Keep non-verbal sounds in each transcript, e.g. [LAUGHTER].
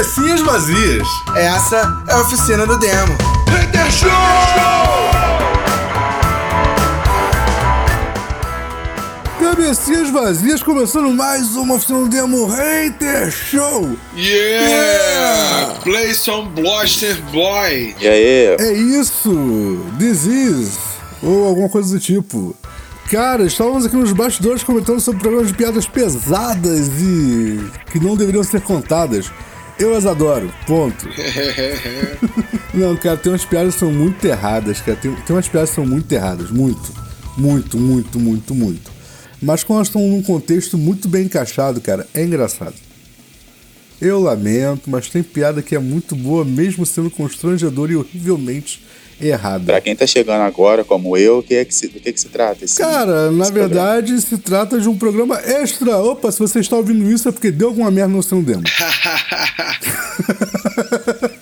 Cabecinhas vazias. Essa é a oficina do demo. Hater Show! Cabecinhas vazias, começando mais uma oficina do demo Hater Show. Yeah! Play some Blaster Boy. E aí? É isso, this is, ou alguma coisa do tipo. Cara, estávamos aqui nos bastidores comentando sobre programas de piadas pesadas e que não deveriam ser contadas. Eu as adoro, ponto. [LAUGHS] não, cara, tem umas piadas que são muito erradas, cara. Tem, tem umas piadas que são muito erradas, muito. Muito, muito, muito, muito. Mas quando elas estão num contexto muito bem encaixado, cara, é engraçado. Eu lamento, mas tem piada que é muito boa, mesmo sendo constrangedora e horrivelmente errada. Pra quem tá chegando agora, como eu, que é que se, do que, que se trata? Esse, Cara, na esse verdade, se trata de um programa extra. Opa, se você está ouvindo isso é porque deu alguma merda no seu demo. [LAUGHS]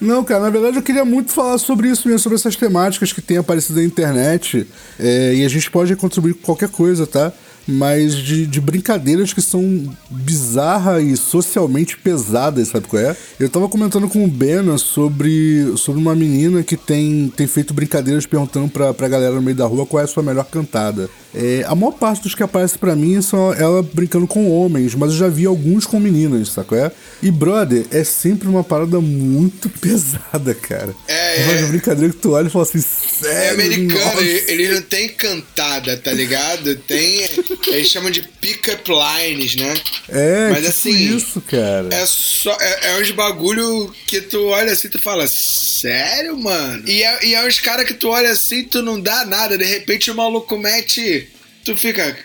Não, cara, na verdade eu queria muito falar sobre isso mesmo, sobre essas temáticas que têm aparecido na internet. é, e a gente pode contribuir com qualquer coisa, tá? Mas de, de brincadeiras que são bizarras e socialmente pesadas, sabe qual é? Eu tava comentando com o Bena sobre, sobre uma menina que tem, tem feito brincadeiras perguntando pra, pra galera no meio da rua qual é a sua melhor cantada. É, a maior parte dos que aparecem pra mim são ela brincando com homens, mas eu já vi alguns com meninas, sabe qual é? E, brother, é sempre uma parada muito [LAUGHS] pesada, cara. É, Uma é. brincadeira que tu olha e fala assim, sério? É americano, Nossa. ele, ele não tem cantada, tá ligado? Tem. Eles chamam de pick-up lines, né? É, Mas tipo assim, isso, cara. É só. É, é uns bagulho que tu olha assim e tu fala, sério, mano? E é, e é uns caras que tu olha assim tu não dá nada, de repente o maluco mete. Tu fica.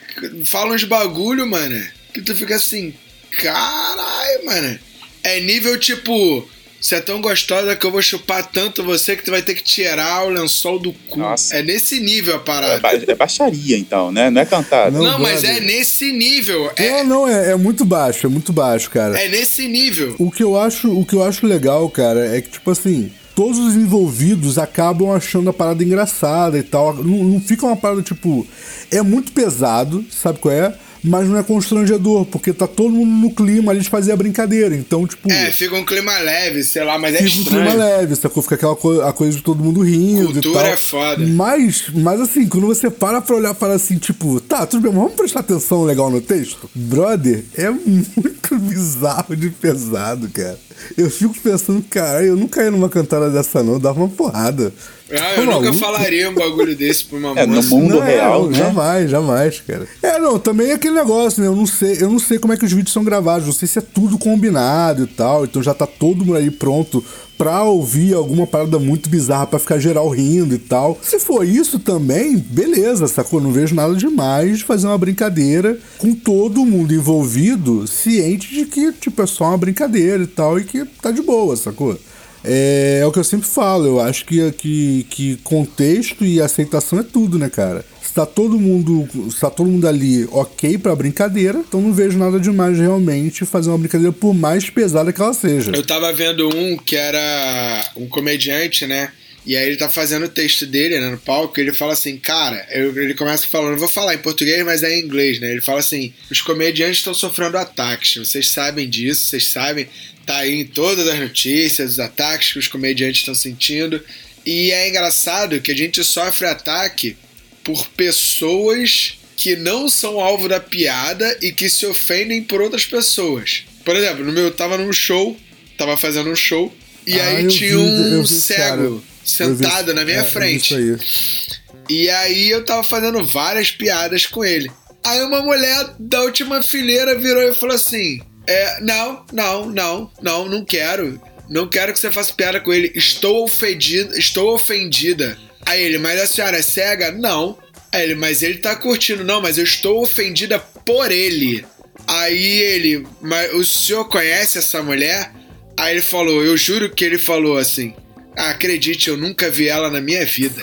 Fala uns bagulho, mano. Que tu fica assim, caralho, mano. É nível tipo. Você é tão gostosa que eu vou chupar tanto você que tu vai ter que tirar o lençol do cu. Nossa. É nesse nível a É, parada. ba- é baixaria, então, né? Não é cantado. Não. Não, mas é nesse nível. É, Não, não, é, é muito baixo, é muito baixo, cara. é nesse nível. O que eu acho, o que eu acho legal, cara, é que tipo assim, todos os envolvidos acabam achando a parada engraçada e tal. Não, não fica uma parada tipo, é muito pesado, sabe qual é? Mas não é constrangedor, porque tá todo mundo no clima ali de fazer a brincadeira. Então, tipo, É, fica um clima leve, sei lá, mas é fica um clima estranho. leve, sacou? Fica aquela co a coisa de todo mundo rindo e Cultura tal. é foda. Mas, mas assim, quando você para pra olhar para assim, tipo, tá, tudo bem, mas vamos prestar atenção legal no texto? Brother, é muito [LAUGHS] bizarro de pesado, cara. Eu fico pensando, cara, eu não caí numa cantada dessa não, dava uma porrada. Ah, eu nunca falaria um bagulho desse pra uma É, no moça. mundo Não, real, né? Jamais, jamais, cara. É, não, também é aquele negócio, né? Eu não sei, eu não sei como é que os vídeos são gravados, não sei se é tudo combinado e tal, então já tá todo mundo aí pronto pra ouvir alguma parada muito bizarra pra ficar geral rindo e tal. Se for isso também, beleza, sacou? Não vejo nada demais de fazer uma brincadeira com todo mundo envolvido, ciente de que, tipo, é só uma brincadeira e tal, e que tá de boa, sacou? É, é o que eu sempre falo, eu acho que, que, que contexto e aceitação é tudo, né, cara? Se tá todo mundo, se tá todo mundo ali ok pra brincadeira, então não vejo nada demais realmente fazer uma brincadeira por mais pesada que ela seja. Eu tava vendo um que era um comediante, né? E aí ele tá fazendo o texto dele, né, no palco, e ele fala assim, cara, eu- ele começa falando, vou falar em português, mas é em inglês, né? Ele fala assim, os comediantes estão sofrendo ataques, vocês sabem disso, vocês sabem, tá aí em todas as notícias, os ataques que os comediantes estão sentindo. E é engraçado que a gente sofre ataque por pessoas que não são alvo da piada e que se ofendem por outras pessoas. Por exemplo, no meu, eu tava num show, tava fazendo um show, e Ah, aí tinha vi- um cego Vi- sentado na minha é, frente. Isso aí. E aí eu tava fazendo várias piadas com ele. Aí uma mulher da última fileira virou e falou assim: é, não, não, não, não, não quero. Não quero que você faça piada com ele. Estou ofendida, estou ofendida. Aí ele, mas a senhora é cega? Não. Aí ele, mas ele tá curtindo. Não, mas eu estou ofendida por ele. Aí ele, mas o senhor conhece essa mulher? Aí ele falou, eu juro que ele falou assim. "Ah, acredite, eu nunca vi ela na minha vida.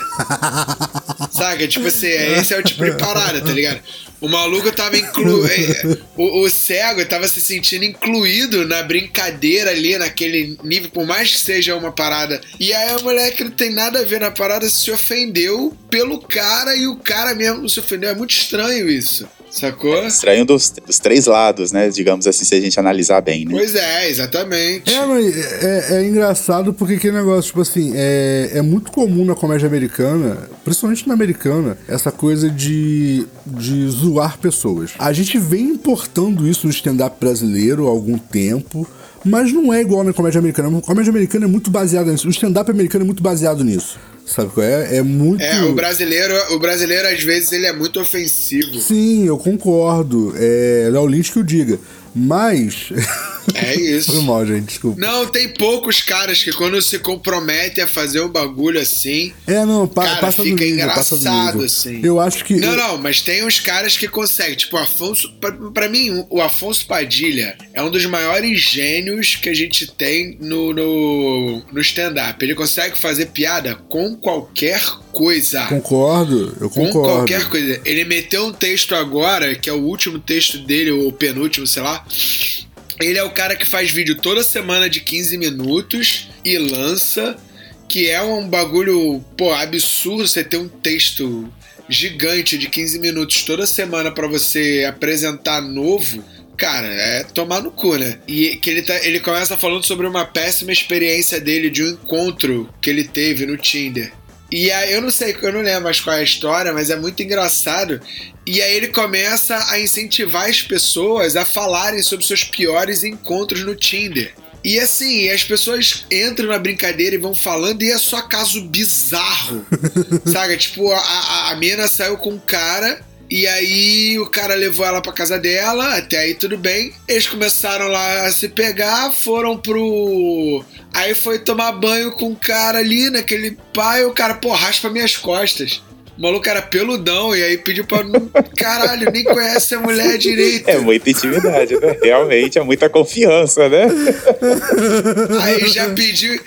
[LAUGHS] Saca? Tipo assim, esse é o tipo de parada, tá ligado? O maluco tava inclu... eh, o, o cego tava se sentindo incluído na brincadeira ali, naquele nível, por mais que seja uma parada. E aí a mulher que não tem nada a ver na parada se ofendeu pelo cara e o cara mesmo se ofendeu. É muito estranho isso. Sacou? Estranho dos, dos três lados, né? Digamos assim, se a gente analisar bem, né? Pois é, exatamente. É, mas é, é engraçado porque que negócio, tipo assim, é, é muito comum na comédia americana, principalmente na americana, essa coisa de, de zoar pessoas. A gente vem importando isso no stand-up brasileiro há algum tempo. Mas não é igual na comédia americana. A comédia americana é muito baseada nisso. O stand-up americano é muito baseado nisso. Sabe qual é? É muito. É, o brasileiro, o brasileiro, às vezes, ele é muito ofensivo. Sim, eu concordo. É Léo Lynch que o diga. Mas. [LAUGHS] É isso. Foi mal, gente, desculpa. Não, tem poucos caras que quando se comprometem a fazer um bagulho assim. É, não, pa cara, passa fica do nível, engraçado, passa do nível. assim. Eu acho que. Não, não, mas tem uns caras que conseguem. Tipo, o Afonso. Pra, pra mim, o Afonso Padilha é um dos maiores gênios que a gente tem no, no, no stand-up. Ele consegue fazer piada com qualquer coisa. Concordo, eu Com concordo. qualquer coisa. Ele meteu um texto agora, que é o último texto dele, ou o penúltimo, sei lá. Ele é o cara que faz vídeo toda semana de 15 minutos e lança, que é um bagulho, pô, absurdo você ter um texto gigante de 15 minutos toda semana pra você apresentar novo. Cara, é tomar no cu, né? E que ele, tá, ele começa falando sobre uma péssima experiência dele de um encontro que ele teve no Tinder. E aí, eu não sei, eu não lembro mais qual é a história, mas é muito engraçado. E aí ele começa a incentivar as pessoas a falarem sobre seus piores encontros no Tinder. E assim, as pessoas entram na brincadeira e vão falando, e é só caso bizarro. [LAUGHS] sabe? Tipo, a, a, a mina saiu com um cara. E aí o cara levou ela pra casa dela, até aí tudo bem. Eles começaram lá a se pegar, foram pro. Aí foi tomar banho com o cara ali, naquele pai, o cara, pô, raspa minhas costas. O maluco era peludão e aí pediu pra. Caralho, nem conhece a mulher direito. É muita intimidade, né? Realmente é muita confiança, né? Aí já pediu,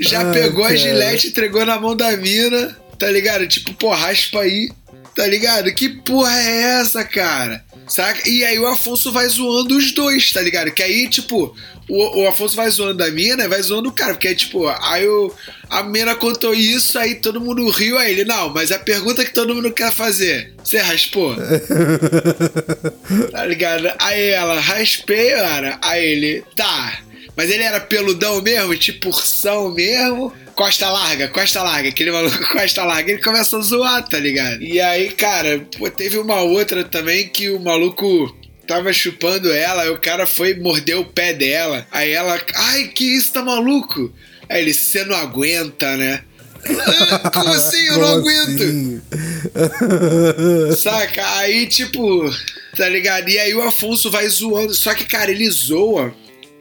já Ai, pegou a cara. gilete, entregou na mão da mina, tá ligado? Tipo, pô, raspa aí, tá ligado? Que porra é essa, cara? Saca? E aí o Afonso vai zoando os dois, tá ligado? Que aí, tipo, o, o Afonso vai zoando a mina e vai zoando o cara. Porque aí, tipo, aí o, a mina contou isso, aí todo mundo riu, aí ele, não, mas a pergunta que todo mundo quer fazer, você raspou? [LAUGHS] tá ligado? Aí ela, raspei, cara. Aí ele, tá. Mas ele era peludão mesmo, tipo ursão mesmo. Costa larga, costa larga, aquele maluco [LAUGHS] costa larga, ele começa a zoar, tá ligado? E aí, cara, pô, teve uma outra também que o maluco tava chupando ela, aí o cara foi morder o pé dela. Aí ela, ai, que isso, tá maluco? Aí ele, você não aguenta, né? [LAUGHS] Como assim? Eu não Como aguento. assim? Saca? Aí, tipo, tá ligado? E aí o Afonso vai zoando. Só que, cara, ele zoa.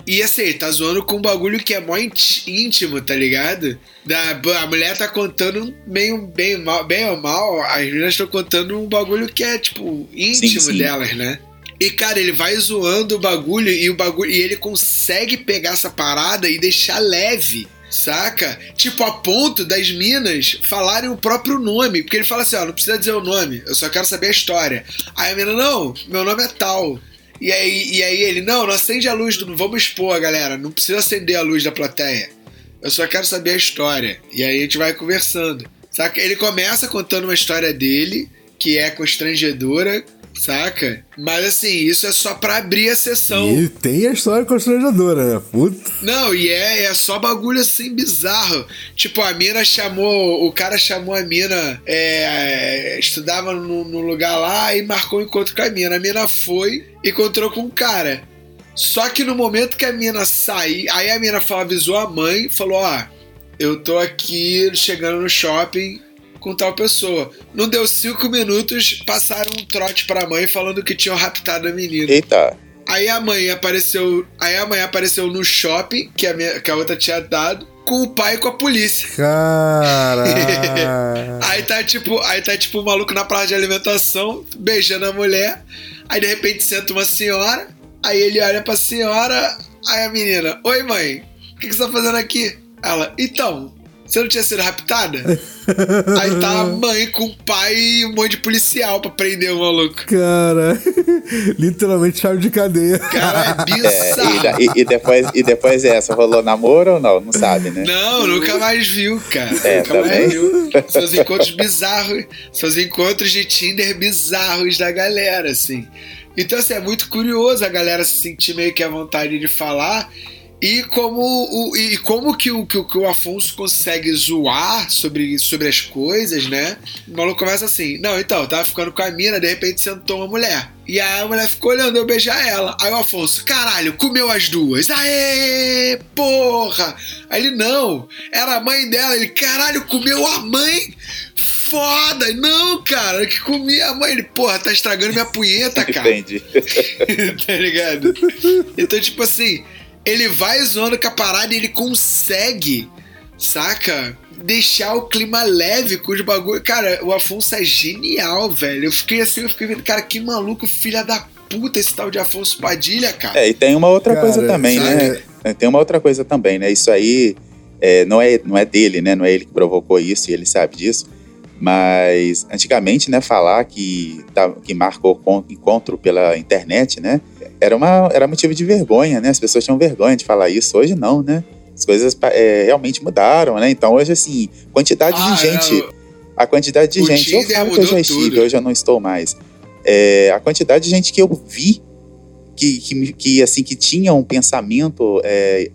E assim, tá zoando com um bagulho que é mó íntimo, tá ligado? Da, a mulher tá contando meio bem, mal, bem ou mal, as meninas estão contando um bagulho que é, tipo, íntimo Sim, sim. delas, né? E, cara, ele vai zoando o bagulho e o bagulho. E ele consegue pegar essa parada e deixar leve. Saca? Tipo, a ponto das minas falarem o próprio nome. Porque ele fala assim: ó, não precisa dizer o nome, eu só quero saber a história. Aí a mina, não, meu nome é tal. E aí, e aí ele, não, não acende a luz, do, vamos expor, galera. Não precisa acender a luz da plateia. Eu só quero saber a história. E aí a gente vai conversando. Saca? Ele começa contando uma história dele, que é constrangedora, saca? Mas assim, isso é só pra abrir a sessão. E tem a história constrangedora, né? Puta. Não, e é, é só bagulho assim bizarro. Tipo, a mina chamou. O cara chamou a mina. é, estudava no, no lugar lá e marcou um encontro com a mina. A mina foi e encontrou com o cara. Só que no momento que a mina sair, aí a mina falou, avisou a mãe, falou: Ó, eu tô aqui chegando no shopping com tal pessoa. Não deu cinco minutos, passaram um trote pra mãe falando que tinham raptado a menina. Eita, Aí a mãe apareceu. Aí a mãe apareceu no shopping, que a, minha- que a outra tinha dado, com o pai e com a polícia. Caralho. [LAUGHS] Aí tá tipo, aí tá tipo o maluco na praça de alimentação, beijando a mulher. Aí de repente senta uma senhora, aí ele olha pra senhora, aí a menina, oi mãe, o que, que você tá fazendo aqui? Ela, então, Você não tinha sido raptada? [LAUGHS] Aí tá a mãe com o pai e um monte de policial pra prender o maluco. Cara, [LAUGHS] literalmente chave de cadeia. Cara, é [LAUGHS] É, bizarro. e, e- e depois, e depois essa, rolou namoro ou não? Não sabe, né? Não, nunca mais viu, cara. É, nunca também. mais viu. Seus encontros bizarros, seus encontros de Tinder bizarros da galera, assim. Então, assim, é muito curioso a galera se sentir meio que à vontade de falar. E como, o, e como que, o, que, o, que o Afonso consegue zoar sobre, sobre as coisas, né? O maluco começa assim: Não, então, tava ficando com a mina, de repente sentou uma mulher. E aí a mulher ficou olhando eu beijar ela. Aí o Afonso, caralho, comeu as duas. Aê, porra! Aí ele, não, era a mãe dela. Ele, caralho, comeu a mãe? Foda! Não, cara, que comia a mãe. Ele, porra, tá estragando minha punheta, cara. [LAUGHS] Entendi. [LAUGHS] tá ligado? Então, tipo assim, ele vai zoando com a parada e ele consegue, saca? Deixar o clima leve com os bagulho. Cara, o Afonso é genial, velho. Eu fiquei assim, eu fiquei vendo, cara, que maluco, filha da puta esse tal de Afonso Padilha, cara. É, e tem uma outra Cara, coisa também, sabe? né? Tem uma outra coisa também, né? Isso aí é, não, é, não é dele, né? Não é ele que provocou isso e ele sabe disso. Mas antigamente, né, falar que, tá, que marcou con- encontro pela internet, né? Era, uma, era motivo de vergonha, né? As pessoas tinham vergonha de falar isso. Hoje não, né? As coisas é, realmente mudaram, né? Então hoje, assim, quantidade Ah, de gente é, o- a quantidade de O gente. Eu falo que eu já estive, tudo. hoje eu não estou mais. É, a quantidade de gente que eu vi que, que, que, assim, que tinha um pensamento é,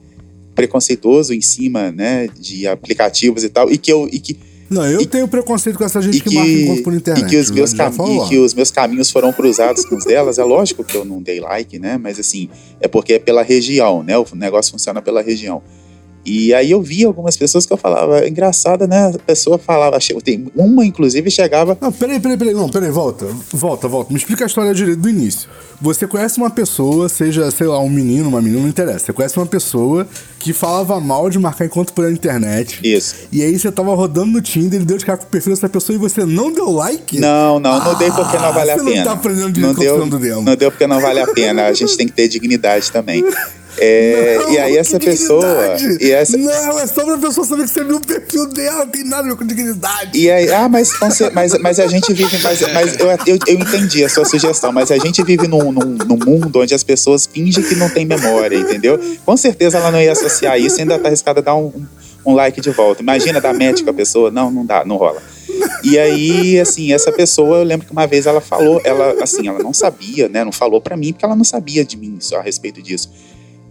preconceituoso em cima, né, de aplicativos e tal, e que eu e que, Não, eu E- tenho preconceito com essa gente que, que, marca encontro por internet. e que os eu meus e que os meus caminhos foram cruzados com os delas. É lógico que eu não dei like, né? Mas assim, é porque é pela região, né? O negócio funciona pela região. E aí eu vi algumas pessoas que eu falava, engraçada, né? A pessoa falava, tem uma inclusive chegava Não, peraí, peraí, peraí. Não, peraí, volta. Volta, volta. Me explica a história direito do início. Você conhece uma pessoa, seja, sei lá, um menino, uma menina, não interessa. Você conhece uma pessoa que falava mal de marcar encontro pela internet. isso. E aí você tava rodando no Tinder, ele deu de cara com o perfil dessa pessoa e você não deu like? Não, não, não dei porque não vale a você não pena. tá aprendendo de não deu, demo. não deu porque não vale a pena. A gente tem que ter dignidade também. [LAUGHS] É, Não, e aí essa pessoa. E, essa, Não, é só pra pessoa saber que você viu o perfil dela, não tem nada a ver com dignidade. e aí, ah, mas, mas, mas a gente vive. Mas, mas eu, eu, eu entendi a sua sugestão, mas a gente vive num, num, num mundo onde as pessoas fingem que não tem memória, entendeu? Com certeza ela não ia associar isso e ainda tá arriscada a dar um, um, like de volta. Imagina dar com a pessoa. Não, não dá, não rola. E aí, assim, essa pessoa, eu lembro que uma vez ela falou, ela, assim, ela não sabia, né? Não falou pra mim, porque ela não sabia de mim só a respeito disso.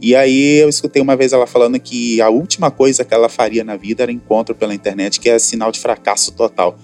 E aí eu escutei uma vez ela falando que a última coisa que ela faria na vida era encontro pela internet, que é sinal de fracasso total.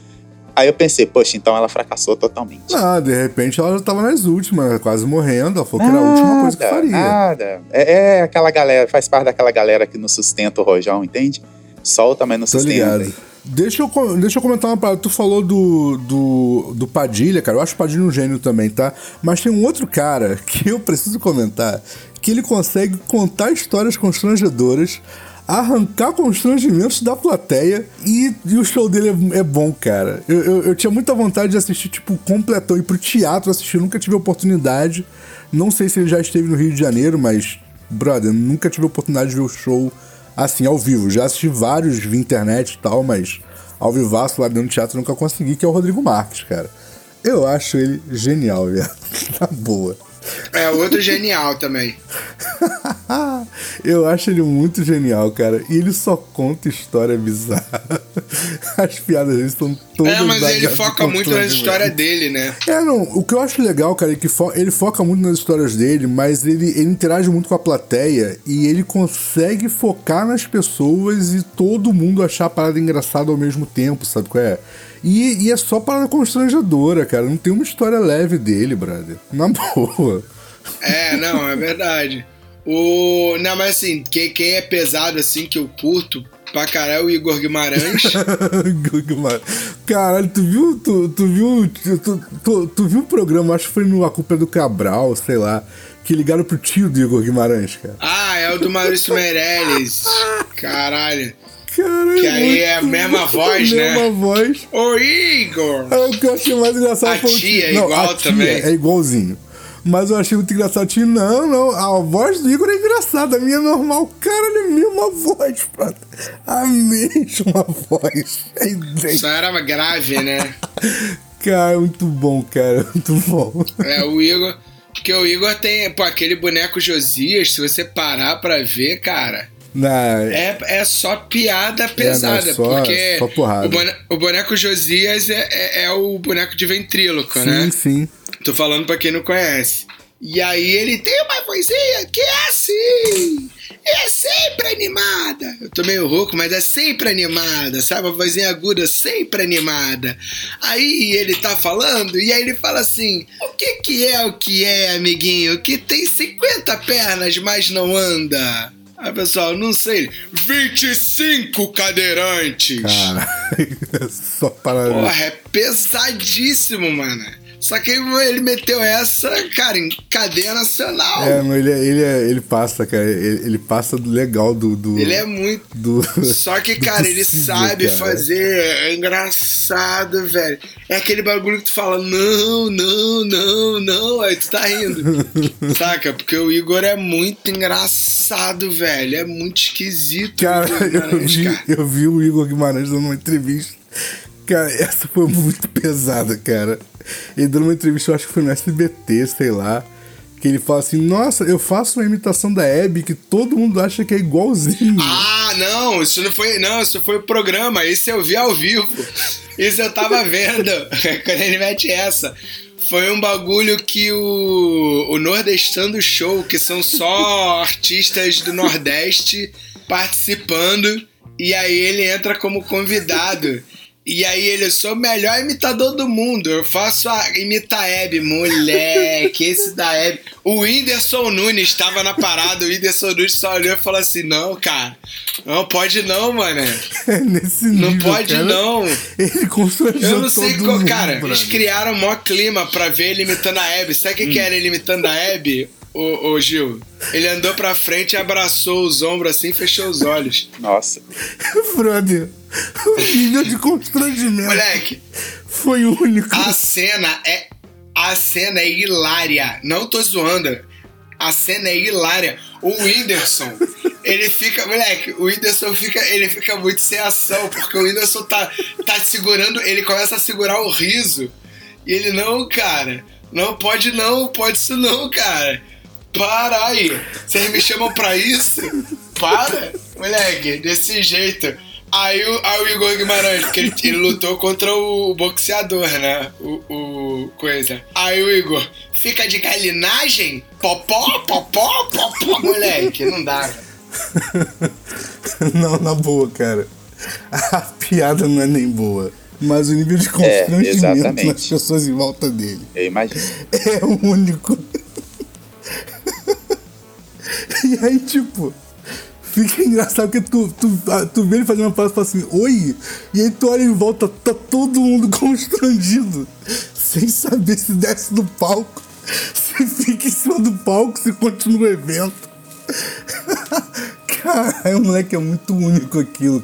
Aí eu pensei, poxa, então ela fracassou totalmente. Ah, de repente ela já tava nas últimas, quase morrendo. Ela falou que era a última coisa que faria. Nada. É, é aquela galera, faz parte daquela galera que não sustenta o rojão, entende? Solta, mas não Tô sustenta. ligado. Deixa eu, deixa eu comentar uma parada. Tu falou do, do, do Padilha, cara. Eu acho o Padilha um gênio também, tá? Mas tem um outro cara [LAUGHS] que eu preciso comentar. Que ele consegue contar histórias constrangedoras, arrancar constrangimentos da plateia e, e o show dele é, é bom, cara. Eu, eu, eu tinha muita vontade de assistir, tipo, completão, ir pro teatro assistir. Nunca tive oportunidade. Não sei se ele já esteve no Rio de Janeiro, mas, brother, nunca tive oportunidade de ver o show assim, ao vivo. Já assisti vários via internet e tal, mas ao vivaço lá dentro do teatro nunca consegui, que é o Rodrigo Marques, cara. Eu acho ele genial, velho. [LAUGHS] Na boa. É outro genial também. [LAUGHS] Eu acho ele muito genial, cara. E ele só conta história bizarra. [LAUGHS] As piadas dele são todas É, mas ele foca muito na constrangimento. história dele, né? É, não. O que eu acho legal, cara, é que fo- ele foca muito nas histórias dele, mas ele, ele interage muito com a plateia e ele consegue focar nas pessoas e todo mundo achar a parada engraçada ao mesmo tempo, sabe qual é? E, e é só parada constrangedora, cara. Não tem uma história leve dele, brother. Na [LAUGHS] boa. É, não, é verdade. O. Não, mas assim, quem, quem é pesado assim que eu curto pra caralho é o [LAUGHS] Igor Guimarães. Caralho, tu viu, tu, tu viu, tu, tu, tu viu o programa, acho que foi no A Culpa é do Cabral, sei lá, que ligaram pro tio do Igor Guimarães, cara. ah, é o do Maurício Meirelles. [LAUGHS] Caralho. Caralho, Que aí é a mesma voz, né? Mesma voz. Ô, Igor! É, o que eu achei mais engraçado A foi o tia é Não, igual tia também. É igualzinho. Mas eu achei muito engraçado. Tinha, não, não, a voz do Igor é engraçada, a minha é normal. Caralho, é a mesma voz, pronto. A mesma voz. É. Só era grave, né? [LAUGHS] Cara, muito bom, cara, muito bom. É, o Igor. Porque o Igor tem, pô, aquele boneco Josias, se você parar pra ver, cara. Não, É, é só piada pesada, não, só- porque só. O, bone- o boneco Josias é, é, é o boneco de ventríloco, né? sim, sim. Tô falando pra quem não conhece. E aí ele tem uma vozinha que é assim. É sempre animada. Eu tô meio rouco, mas é sempre animada, sabe? Uma vozinha aguda, sempre animada. Aí ele tá falando, e aí ele fala assim: O que que é o que é, amiguinho? Que tem 50 pernas, mas não anda. Aí, pessoal, não sei. 25 cadeirantes. Cara, [LAUGHS] só para. Porra, é pesadíssimo, mano. Só que ele meteu essa, cara, em cadeia nacional. É, mas ele, é- ele, é- ele passa, cara. Ele, ele passa do legal do. do Ele é muito. do, [LAUGHS] Só que, cara, ele possível, sabe cara. fazer. É engraçado, velho. É aquele bagulho que tu fala, não, não, não, não. Aí tu tá rindo. [LAUGHS] Saca? Porque o Igor é muito engraçado, velho. É muito esquisito. Cara, eu vi, cara. eu vi o Igor Guimarães dando uma entrevista. Cara, essa foi muito pesada, cara. Ele dando uma entrevista, eu acho que foi no SBT, sei lá. Que ele fala assim: Nossa, eu faço uma imitação da Abby que todo mundo acha que é igualzinho. Ah, não, isso não foi. Não, isso foi o programa. Esse eu vi ao vivo. Isso eu tava vendo. [LAUGHS] Quando ele mete essa. Foi um bagulho que o, o Nordestando Show, que são só [LAUGHS] artistas do Nordeste participando, e aí ele entra como convidado. E aí ele, eu sou o melhor imitador do mundo. Eu faço a imita a Hebe, moleque, esse da Hebe. O Whindersson Nunes estava na parada, o Whindersson Nunes só olhou e falou assim: não, cara, não pode não, mano. [LAUGHS] Nesse nível. Não pode cara. não. Ele constrangeu Eu não sei todo qual. mundo, Cara, eles criaram o maior clima pra ver ele imitando a Hebe. Sabe o que, que era ele imitando a Hebe, ô, ô Gil? Ele andou pra frente, abraçou os ombros assim e fechou os olhos. Nossa. [LAUGHS] Brother, o nível de constrangimento Moleque, foi único. a cena é. A cena é hilária. Não tô zoando. A cena é hilária. O Whindersson, ele fica. Moleque, o Whindersson fica. Ele fica muito sem ação, porque o Whindersson tá, tá segurando. Ele começa a segurar o riso. E ele, não, cara. Não pode não, pode isso não, cara. Para aí. Vocês me chamam pra isso? Para, moleque, desse jeito. Aí o, aí o Igor Guimarães, porque ele, ele lutou contra o boxeador, né? O, o coisa. Aí o Igor, fica de galinagem? Popó, popó, popó, moleque. Não dá, velho. [LAUGHS] Não, na boa, cara. A piada não é nem boa. Mas o nível de constrangimento exatamente. nas pessoas em volta dele Eu imagino. é único. [LAUGHS] e aí, tipo, fica engraçado porque tu, tu, tu vê ele fazendo uma frase e fala assim, oi, e aí tu olha em volta, tá todo mundo [LAUGHS] constrangido, sem saber se desce do palco, [LAUGHS] se fica em cima do palco, se continua o evento. [LAUGHS] Cara, o moleque é muito único aquilo.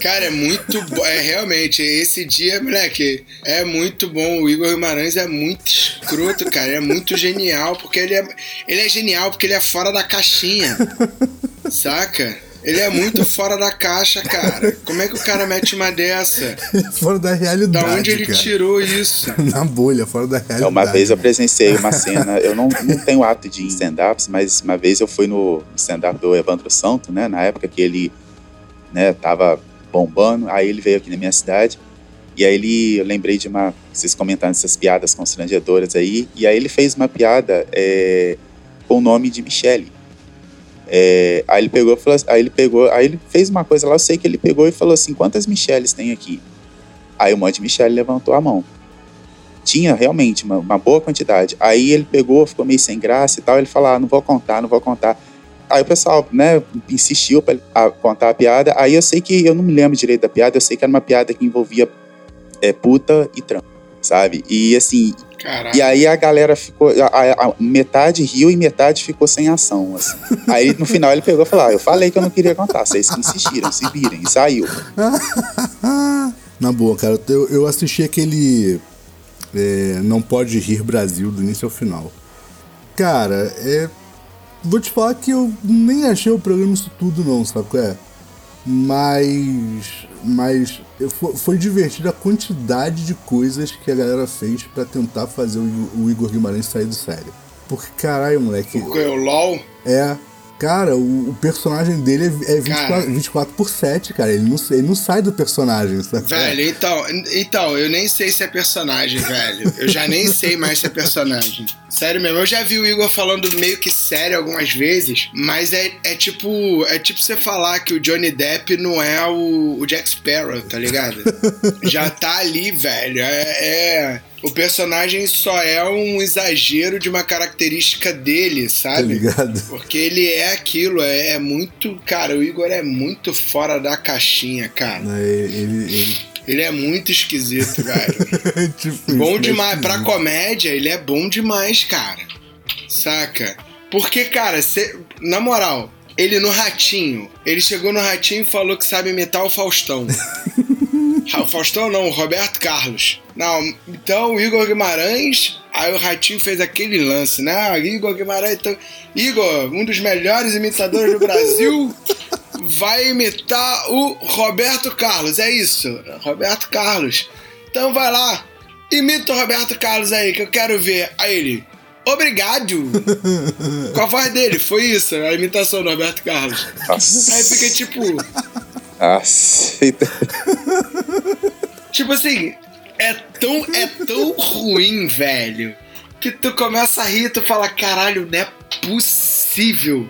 Cara, é muito bom. É realmente, esse dia, moleque, é muito bom. O Igor Guimarães é muito escroto, cara. É muito genial, porque ele é, ele é genial porque ele é fora da caixinha. [LAUGHS] Saca? Ele é muito fora da caixa, cara. Como é que o cara mete uma dessa? fora da realidade. Da onde ele cara. tirou isso? [LAUGHS] Na bolha, fora da realidade. É, uma vez eu presenciei uma cena, eu não, não tenho hábito de stand-ups, mas uma vez eu fui no stand-up do Evandro Santo, né? Na época que ele né, tava bombando, aí ele veio aqui na minha cidade, e aí ele, eu lembrei de uma, vocês comentaram essas piadas constrangedoras aí, e aí ele fez uma piada é, com o nome de Michele. É, aí ele pegou, falou, aí ele pegou, aí ele fez uma coisa lá, eu sei que ele pegou e falou assim, quantas Micheles tem aqui? Aí um monte de Michele levantou a mão tinha realmente uma, uma boa quantidade. Aí ele pegou, ficou meio sem graça e tal. Ele falou: ah, não vou contar, não vou contar. Aí o pessoal, né, insistiu para contar a piada. Aí eu sei que eu não me lembro direito da piada. Eu sei que era uma piada que envolvia é, puta e trampo, sabe? E assim, Caralho. e aí a galera ficou, a, a- a metade riu e metade ficou sem ação. assim. Aí no final ele pegou e falou: ah, eu falei que eu não queria contar, vocês que insistiram, se virem, e saiu. [LAUGHS] Na boa, cara, eu, eu assisti aquele. É, não pode rir Brasil do início ao final. Cara, é. Vou te falar que eu nem achei o programa isso tudo, não, sabe qual é? Mas. Mas foi, divertido a quantidade de coisas que a galera fez para tentar fazer o, Igor Guimarães sair do sério. Porque, caralho, moleque. O, o LOL? É. Cara, o, o personagem dele é, é 24, 24 por 7, cara. Ele não, ele não sai do personagem, sabe? Velho, então, então, eu nem sei se é personagem, velho. Eu já nem sei mais se é personagem. Sério mesmo, eu já vi o Igor falando meio que sério algumas vezes, mas é, é tipo. É tipo você falar que o Johnny Depp não é o, o Jack Sparrow, tá ligado? [LAUGHS] já tá ali, velho. É, é, O personagem só é um exagero de uma característica dele, sabe? Tá ligado? Porque ele é aquilo, é, é, muito. Cara, o Igor é muito fora da caixinha, cara. Ele, ele, ele é muito esquisito, velho. [LAUGHS] tipo bom isso, demais. Pra comédia, ele é bom demais, cara. Saca? Porque, cara, cê, na moral, ele no Ratinho, ele chegou no Ratinho e falou que sabe imitar o Faustão. [LAUGHS] o Faustão não, o Roberto Carlos. Não, então o Igor Guimarães, aí o Ratinho fez aquele lance, né? Igor Guimarães, então, Igor, um dos melhores imitadores do Brasil, [LAUGHS] vai imitar o Roberto Carlos. É isso, Roberto Carlos. Então vai lá, imita o Roberto Carlos aí, que eu quero ver. Aí ele, obrigado. [LAUGHS] Com a voz dele, foi isso, a imitação do Roberto Carlos. Nossa. Aí fica tipo. Aceita. Tipo assim, é tão, é tão ruim, velho, que tu começa a rir e tu fala, caralho, não é possível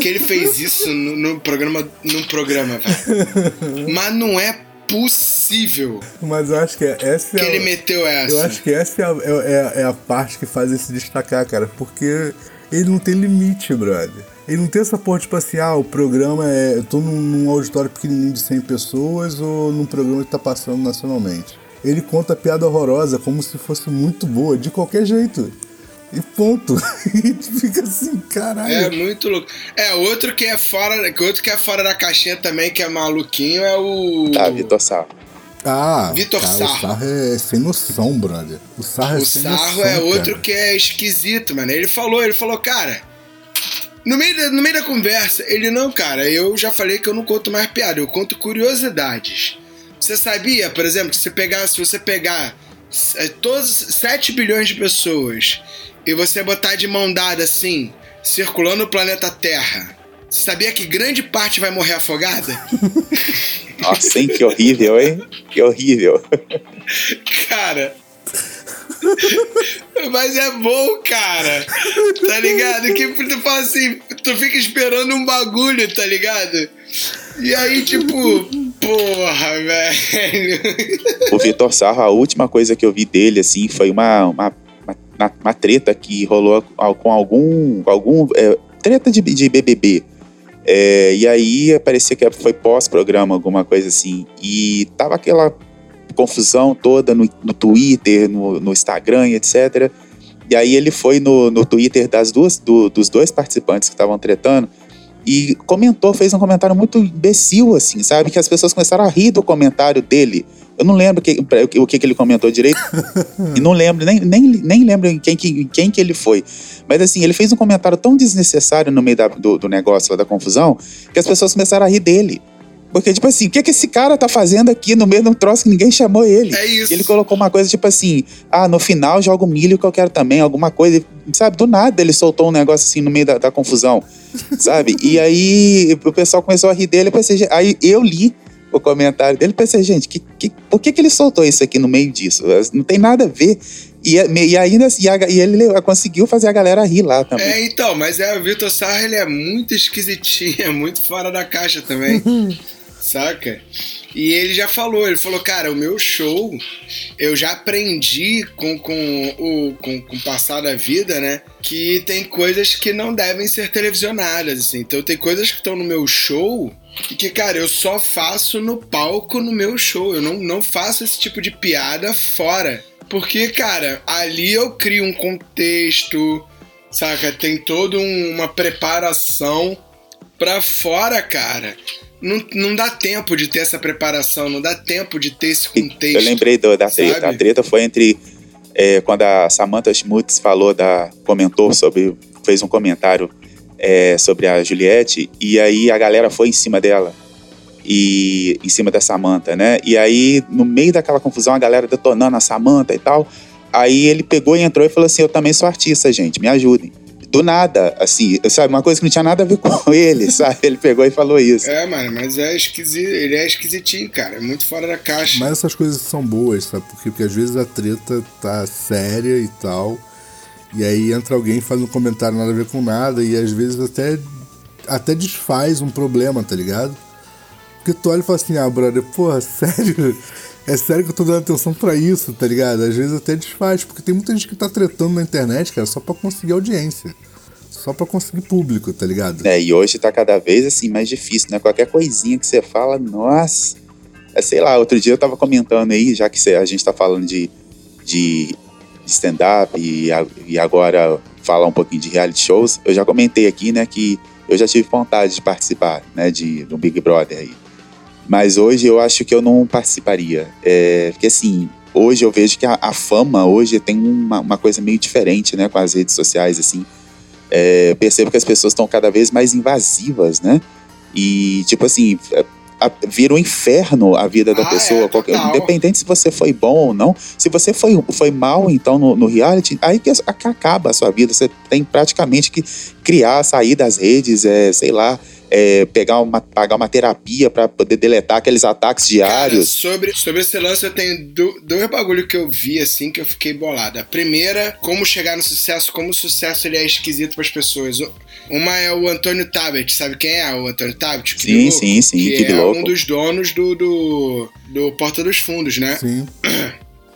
que ele fez isso no, no programa, num programa, velho. Mas não é possível. Mas eu acho que essa que é ele meteu essa. Eu acho que essa é a, é, é a parte que faz ele se destacar, cara, porque ele não tem limite, brother. Ele não tem essa porra, tipo assim, ah, o programa é. Eu tô num, num auditório pequenininho de 100 pessoas ou num programa que tá passando nacionalmente. Ele conta a piada horrorosa como se fosse muito boa, de qualquer jeito. E ponto. [LAUGHS] E fica assim, caralho. É muito louco. É, outro que é fora, outro que é fora da caixinha também, que é maluquinho, é o. Tá, Vitor Sarro. Ah, Vitor cara, Sarro. O Sarro é sem noção, brother. O Sarro é O sem Sarro noção, é outro cara. que é esquisito, mano. Ele falou, ele falou, cara. No meio, da, no meio da conversa, ele não, cara, eu já falei que eu não conto mais piada, eu conto curiosidades. Você sabia, por exemplo, que se, pegar, se você pegar é, todos 7 bilhões de pessoas e você botar de mão dada assim, circulando o planeta Terra, você sabia que grande parte vai morrer afogada? [LAUGHS] Nossa, hein? Que horrível, hein? Que horrível. [LAUGHS] Cara. [LAUGHS] Mas é bom, cara. Tá ligado? Que tu fala assim, tu fica esperando um bagulho, tá ligado? E aí, tipo, porra, velho. O Vitor Sarro, a última coisa que eu vi dele, assim, foi uma, uma, uma, uma treta que rolou com algum. algum é, treta de, de BBB. É, e aí parecia que foi pós-programa, alguma coisa assim. E tava aquela confusão toda no, no Twitter, no, no, Instagram etc. E aí ele foi no, no Twitter das duas, do, dos dois participantes que estavam tretando e comentou, fez um comentário muito imbecil, assim, sabe? Que as pessoas começaram a rir do comentário dele. Eu não lembro que, o que, que ele comentou direito. [LAUGHS] e não lembro, nem, nem, nem lembro quem, quem, quem que ele foi. Mas assim, ele fez um comentário tão desnecessário no meio da, do, do negócio lá da confusão que as pessoas começaram a rir dele. Porque, tipo assim, o que, que esse cara tá fazendo aqui no meio de um troço que ninguém chamou ele? É isso. Ele colocou uma coisa tipo assim: ah, no final joga o milho que eu quero também, alguma coisa. Sabe, do nada ele soltou um negócio assim no meio da, da confusão, [LAUGHS] sabe? E aí o pessoal começou a rir dele. Eu pensei, aí eu li o comentário dele e pensei, gente, que, que, por que, que ele soltou isso aqui no meio disso? Não tem nada a ver. E, e ainda e, a, e ele conseguiu fazer a galera rir lá também. É, então, mas é, o Vitor Sarra ele é muito esquisitinho, [LAUGHS] é muito fora da caixa também. [LAUGHS] saca? E ele já falou, ele falou, cara, o meu show, eu já aprendi com, com, o, com, com o passar da vida, né? Que tem coisas que não devem ser televisionadas, assim. Então tem coisas que estão no meu show e que, cara, eu só faço no palco no meu show. Eu não, não faço esse tipo de piada fora. Porque, cara, ali eu crio um contexto, saca? Tem toda um, uma preparação pra fora, cara não, não dá tempo de ter essa preparação, não dá tempo de ter esse contexto. Eu lembrei do, da treta. A treta foi entre é, quando a Samantha Schmutz falou da. comentou sobre. fez um comentário é, sobre a Juliette, e aí a galera foi em cima dela. E em cima da Samantha, né? E aí, no meio daquela confusão, a galera detonando a Samantha e tal. Aí ele pegou e entrou e falou assim: Eu também sou artista, gente, me ajudem. Do nada, assim, sabe, uma coisa que não tinha nada a ver com [LAUGHS] ele, sabe? Ele pegou e falou isso. É, mano, mas é esquisito, ele é esquisitinho, cara, é muito fora da caixa. Mas essas coisas são boas, sabe? Porque, porque às vezes a treta tá séria e tal. E aí entra alguém e faz um comentário nada a ver com nada, e às vezes até, até desfaz um problema, tá ligado? Porque tu olha e fala assim, ah, brother, porra, [LAUGHS] sério? É sério que eu tô dando atenção pra isso, tá ligado? Às vezes até desfaz, porque tem muita gente que tá tretando na internet, cara, só pra conseguir audiência. Só pra conseguir público, tá ligado? É, e hoje tá cada vez assim mais difícil, né? Qualquer coisinha que você fala, nossa. É, sei lá, outro dia eu tava comentando aí, já que a gente tá falando de, de, de stand-up e, e agora falar um pouquinho de reality shows, eu já comentei aqui, né, que eu já tive vontade de participar, né, de, do Big Brother aí. Mas hoje eu acho que eu não participaria. É, porque assim, hoje eu vejo que a, a fama hoje tem uma, uma, coisa meio diferente, né, com as redes sociais, assim. É, percebo que as pessoas estão cada vez mais invasivas, né? E, tipo assim, a, vira um inferno a vida da Ah, pessoa, é, qualquer- independente se você foi bom ou não. Se você foi, foi mal, então, no, no reality, aí que, que acaba a sua vida. Você tem praticamente que criar, sair das redes, é, sei lá, é, pegar uma, pagar uma terapia para poder deletar aqueles ataques Cara, diários. sobre, sobre esse lance, eu tenho do- dois bagulho que eu vi, assim, que eu fiquei bolado. A primeira, como chegar no sucesso, como o sucesso ele é esquisito pras pessoas. O- Uma é o Antônio Tabet, sabe quem é o Antônio Tabet? Que Sim, louco, sim, sim, Que Kibe é Louco. um dos donos do, do, do Porta dos Fundos, né? Sim.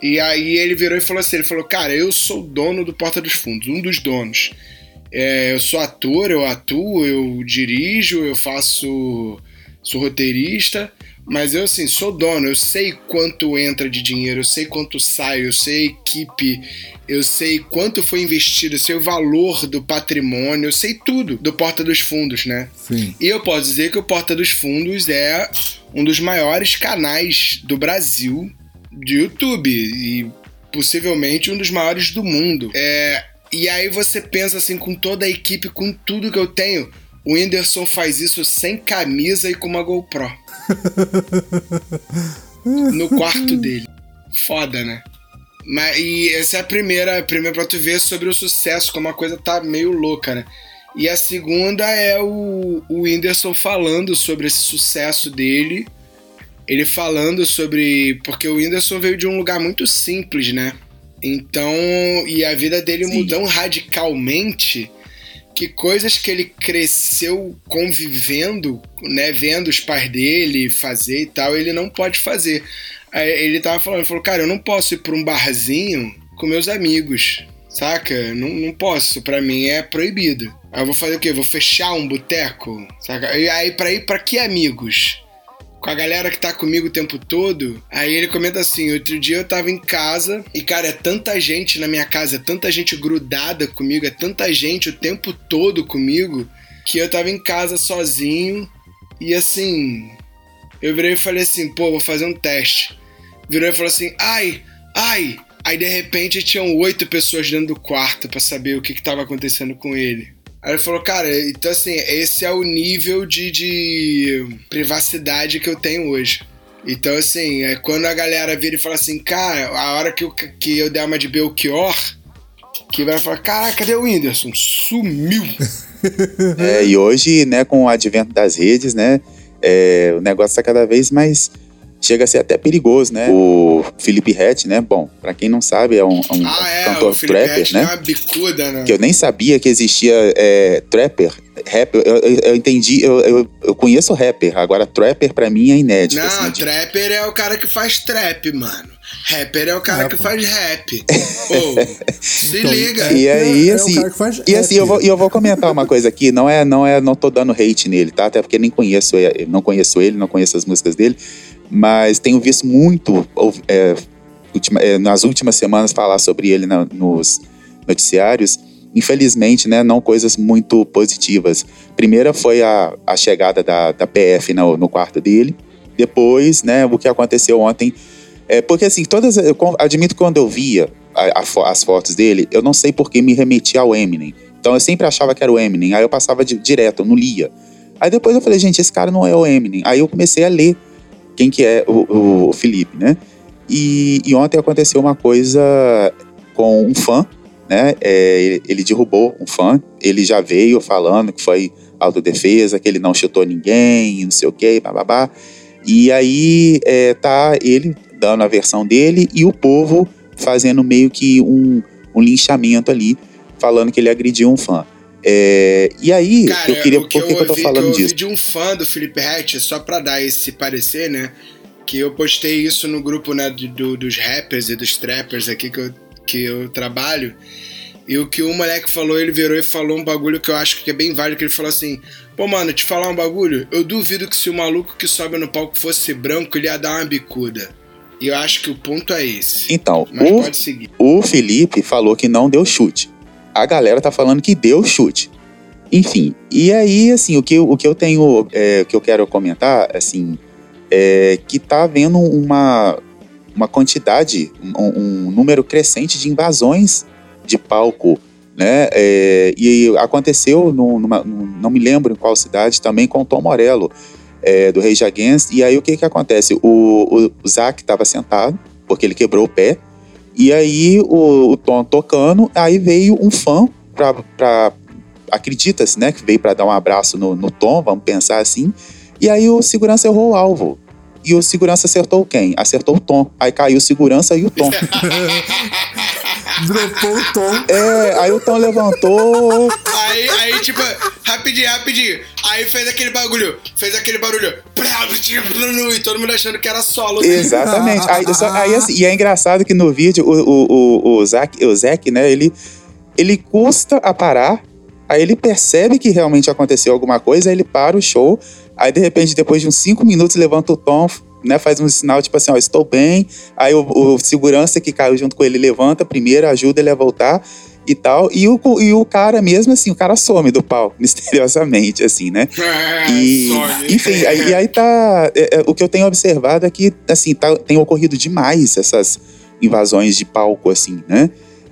E aí ele virou e falou assim: ele falou, cara, eu sou o dono do Porta dos Fundos, um dos donos. É, eu sou ator, eu atuo, eu dirijo, eu faço. sou roteirista, mas eu assim, sou dono, eu sei quanto entra de dinheiro, eu sei quanto sai, eu sei equipe, eu sei quanto foi investido, eu sei o valor do patrimônio, eu sei tudo do Porta dos Fundos, né? Sim. E eu posso dizer que o Porta dos Fundos é um dos maiores canais do Brasil de YouTube e possivelmente um dos maiores do mundo. É, e aí você pensa assim, com toda a equipe, com tudo que eu tenho, o Whindersson faz isso sem camisa e com uma GoPro. [LAUGHS] no quarto dele. Foda, né? Mas, e essa é a primeira, a primeira pra tu ver sobre o sucesso, como a coisa tá meio louca, né? E a segunda é o, o Whindersson falando sobre esse sucesso dele. Ele falando sobre. Porque o Whindersson veio de um lugar muito simples, né? Então. E a vida dele Sim. mudou radicalmente que coisas que ele cresceu convivendo, né? Vendo os pais dele fazer e tal, ele não pode fazer. Aí ele tava falando, ele falou, cara, eu não posso ir pra um barzinho com meus amigos. Saca? Não, não posso, pra mim é proibido. Aí eu vou fazer o quê? Vou fechar um boteco? Saca? E aí pra ir pra que amigos? Com a galera que tá comigo o tempo todo. Aí ele comenta assim: outro dia eu tava em casa e, cara, é tanta gente na minha casa, é tanta gente grudada comigo, é tanta gente o tempo todo comigo, que eu tava em casa sozinho e assim. Eu virei e falei assim: pô, vou fazer um teste. Virou e falou assim: ai, ai. Aí de repente tinham oito pessoas dentro do quarto pra saber o que, que tava acontecendo com ele. Aí ele falou, cara, então assim, esse é o nível de, de privacidade que eu tenho hoje. Então, assim, é quando a galera vira e fala assim, cara, a hora que eu, que eu der uma de Belchior, que vai falar, caraca, cadê o Whindersson? Sumiu! [LAUGHS] É, e hoje, né, com o advento das redes, né, é, o negócio tá cada vez mais. Chega a ser até perigoso, né? O Felipe Rett, né? Bom, pra quem não sabe, é um, é um ah, é, cantor trapper, deu né? uma bicuda, né? Que eu nem sabia que existia é, trapper, rapper. Eu, eu, eu entendi, eu, eu, eu conheço rapper, agora trapper pra mim é inédito. Não, assim, de- trapper é o cara que faz trap, mano. Rapper é o cara É, que pô. faz rap. [LAUGHS] Ô, se Então, liga. E aí, é, é o assim, cara que faz E assim, eu vou, eu vou comentar uma coisa aqui, não é, não é, não tô dando hate nele, tá? Até porque nem conheço não conheço ele, não conheço as músicas dele, mas tenho visto muito é, ultima- é, nas últimas semanas falar sobre ele na- nos noticiários. Infelizmente, né, não coisas muito positivas. Primeira foi a, a chegada da, da PF no, no quarto dele. Depois, né, o que aconteceu ontem É, porque assim, todas. Eu admito que quando eu via a, a, as fotos dele, eu não sei por que me remetia ao Eminem. Então eu sempre achava que era o Eminem. Aí eu passava de, direto, eu não lia. Aí depois eu falei, gente, esse cara não é o Eminem. Aí eu comecei a ler quem que é o, o Felipe, né? E, e, ontem aconteceu uma coisa com um fã, né? É, ele, ele, derrubou um fã, ele já veio falando que foi autodefesa, que ele não chutou ninguém, não sei o que, babá. E aí é, tá ele dando a versão dele e o povo fazendo meio que um, um linchamento ali, falando que ele agrediu um fã. É, e aí, Cara, eu queria. por que, que, eu, tô falando que eu disso? de um fã do Felipe Hatch, só pra dar esse parecer, né? Que eu postei isso no grupo né, do, dos rappers e dos trappers aqui que eu, que eu trabalho. E o que o moleque falou, ele virou e falou um bagulho que eu acho que é bem válido, que ele falou assim, pô, mano, te falar um bagulho, eu duvido que se o maluco que sobe no palco fosse branco, ele ia dar uma bicuda. E eu acho que o ponto é esse. Então, Mas o, pode seguir. o Felipe falou que não deu chute. A galera tá falando que deu chute. Enfim, e aí, assim, o que, o que eu tenho, é, o que eu quero comentar, assim, é que tá havendo uma, uma quantidade, um, um número crescente de invasões de palco, né? É, e aconteceu, no, numa, não me lembro em qual cidade, também com o Tom Morello, é, do Rage Against. E aí o que que acontece? O, o Zac estava sentado, porque ele quebrou o pé, e aí o, o Tom tocando, aí veio um fã pra, pra acredita-se, né, que veio para dar um abraço no, no Tom, vamos pensar assim, e aí o segurança errou o alvo. E o segurança acertou quem? Acertou o Tom. Aí caiu o segurança e o Tom. [LAUGHS] Dropou o tom. É, aí o Tom levantou. Aí, aí, tipo, rapidinho, rapidinho. Aí fez aquele bagulho, fez aquele barulho. E todo mundo achando que era solo. né? Exatamente. Aí, só- aí, assim, e é engraçado que no vídeo o, o, o, o, Zac, o Zac, né, ele, ele custa a parar, aí ele percebe que realmente aconteceu alguma coisa, aí ele para o show, aí de repente, depois de uns cinco minutos, levanta o tom, né, faz um sinal tipo assim, ó, estou bem, aí o, o segurança que caiu junto com ele levanta primeiro, ajuda ele a voltar e tal, e o, e o cara mesmo, assim, o cara some do palco, [LAUGHS] misteriosamente, assim, né? É, E, some. enfim, aí, e aí tá. é, é, o que eu tenho observado é que, assim, tá, tem ocorrido demais essas invasões de palco, assim, né?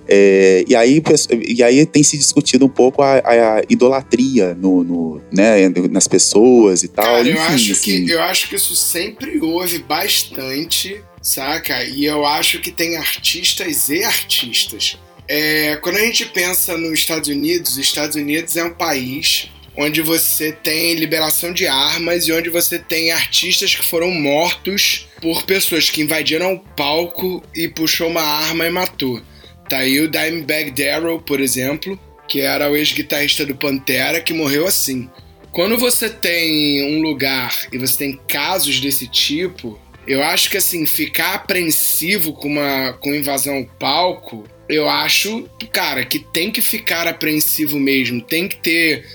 É, e, aí, e aí tem se discutido um pouco a, a idolatria no, no, né, nas pessoas e tal. Cara, eu enfim, acho, assim. que, eu acho que isso sempre houve bastante, saca? E eu acho que tem artistas e artistas. É, quando a gente pensa nos Estados Unidos, os Estados Unidos é um país onde você tem liberação de armas e onde você tem artistas que foram mortos por pessoas que invadiram o palco e puxou uma arma e matou. Tá aí o Dimebag Darrell, por exemplo, que era o ex-guitarrista do Pantera, que morreu assim. Quando você tem um lugar e você tem casos desse tipo, eu acho que assim, ficar apreensivo com uma com invasão ao palco, eu acho, cara, que tem que ficar apreensivo mesmo, tem que ter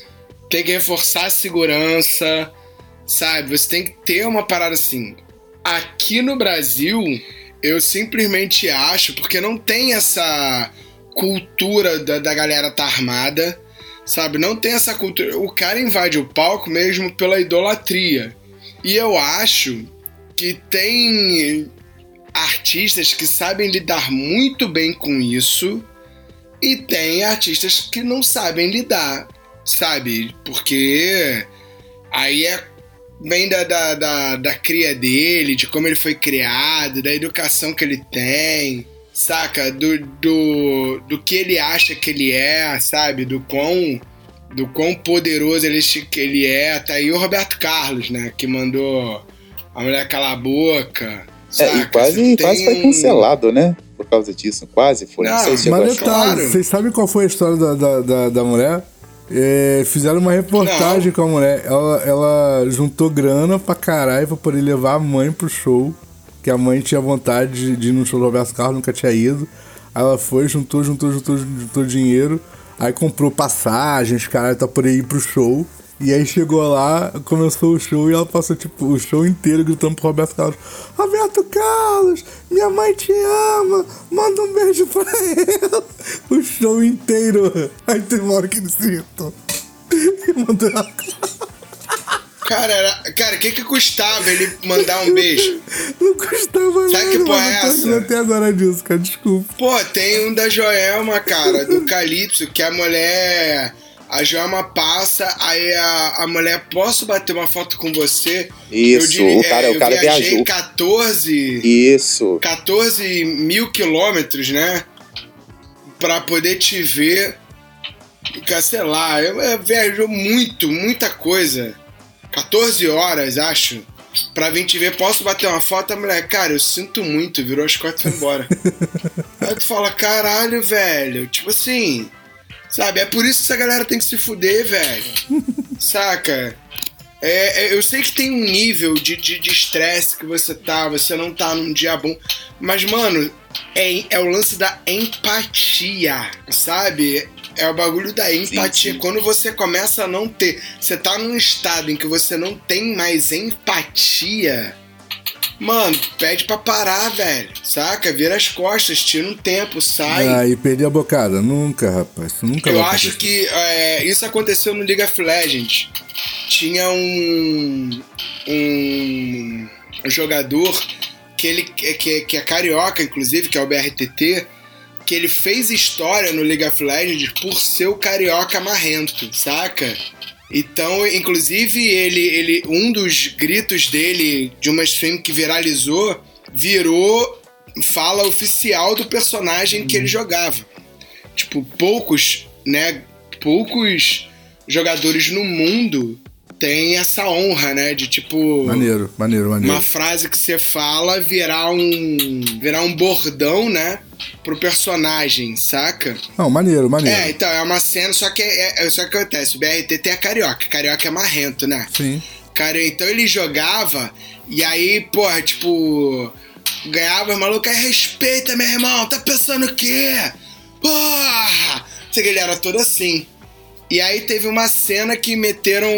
tem que reforçar a segurança, sabe? Você tem que ter uma parada assim. Aqui no Brasil, eu simplesmente acho, porque não tem essa cultura da, da galera tá armada, sabe? Não tem essa cultura. O cara invade o palco mesmo pela idolatria. E eu acho que tem artistas que sabem lidar muito bem com isso e tem artistas que não sabem lidar, sabe? Porque aí é vem da, da, da, da cria dele, de como ele foi criado, da educação que ele tem, saca? Do, do, do que ele acha que ele é, sabe? Do quão, do quão poderoso ele, que ele é. Tá aí o Roberto Carlos, né? Que mandou a mulher calar a boca. É, e quase, Você quase foi um- cancelado, né? Por causa disso. Quase foi. Não, Não, sei se Mas detalhe, Claro. vocês sabem qual foi a história da, da, da, da mulher? É, fizeram uma reportagem Não. com a mulher. Ela, ela juntou grana pra caralho pra poder levar a mãe pro show. Que a mãe tinha vontade de, de ir no show do Roberto Carlos, nunca tinha ido. Aí ela foi, juntou, juntou, juntou, juntou dinheiro. Aí comprou passagens, caralho, tá por aí ir pro show. E aí chegou lá, começou o show e ela passou tipo o show inteiro gritando pro Roberto Carlos: Roberto Carlos, minha mãe te ama, manda um beijo pra ela. O show inteiro. Aí teve uma hora que ele se irritou. E mandou ela. [LAUGHS] Cara, era... cara, o que que custava ele mandar um beijo? Não custava Sabe que nada, porra é essa? até agora disso, cara. Desculpa. Pô, tem um da Joelma, cara, do Calypso, que a mulher. A Joelma passa, aí a, a mulher, posso bater uma foto com você? Isso, o cara, é, o cara eu viajei viajou. 14, Isso. 14 mil quilômetros, né? Pra poder te ver. Sei lá, eu, eu viajou muito, muita coisa. 14 horas, acho. Pra vir te ver, posso bater uma foto? A mulher, cara, eu sinto muito, virou as costas e foi embora. [LAUGHS] Aí tu fala, caralho, velho. Tipo assim, sabe? É por isso que essa galera tem que se fuder, velho. [LAUGHS] Saca? É, é, eu sei que tem um nível de de de estresse que você tá, você não tá num dia bom. Mas, mano, é, é o lance da empatia, sabe? É o bagulho da empatia. sim. Quando você começa a não ter. Você tá num estado em que você não tem mais empatia. Mano, pede pra parar, velho. Saca? Vira as costas, tira um tempo, sai. Aí perdi a bocada. Nunca, rapaz. Isso nunca Eu acho acontecer. que é, isso aconteceu no League of Legends. Tinha um, um jogador que ele que, que, que é carioca, inclusive, que é o BRTT, que ele fez história no League of Legends por ser o carioca marrento, saca? Então, inclusive, ele, ele um dos gritos dele de uma stream que viralizou virou fala oficial do personagem que ele jogava tipo, poucos, né? Poucos jogadores no mundo têm essa honra, né? De tipo. Maneiro, maneiro, maneiro. Uma frase que você fala virar um. virar um bordão, né? Pro personagem, saca? Não, maneiro, maneiro. É, então, é uma cena, só que é, é, só que acontece, o BRT é carioca, carioca é marrento, né? Sim. Cara, então ele jogava e aí, porra, tipo, ganhava os malucos, aí respeita, meu irmão, tá pensando o quê? Porra! Sei que ele era todo assim. E aí teve uma cena que meteram,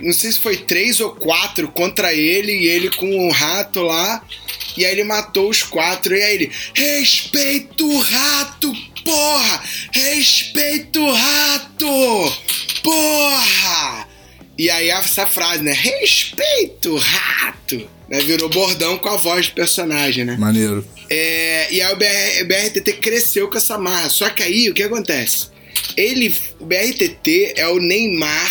não sei se foi três ou quatro contra ele e ele com o rato lá. E aí ele matou os quatro. E aí ele, respeita o rato, porra! Respeita o rato! Porra! E aí essa frase, né? Respeita o rato! Né? Virou bordão com a voz do personagem, né? Maneiro. É, e aí o, BR, o BRTT cresceu com essa marra. Só que aí o que acontece? Ele, o BRTT é o Neymar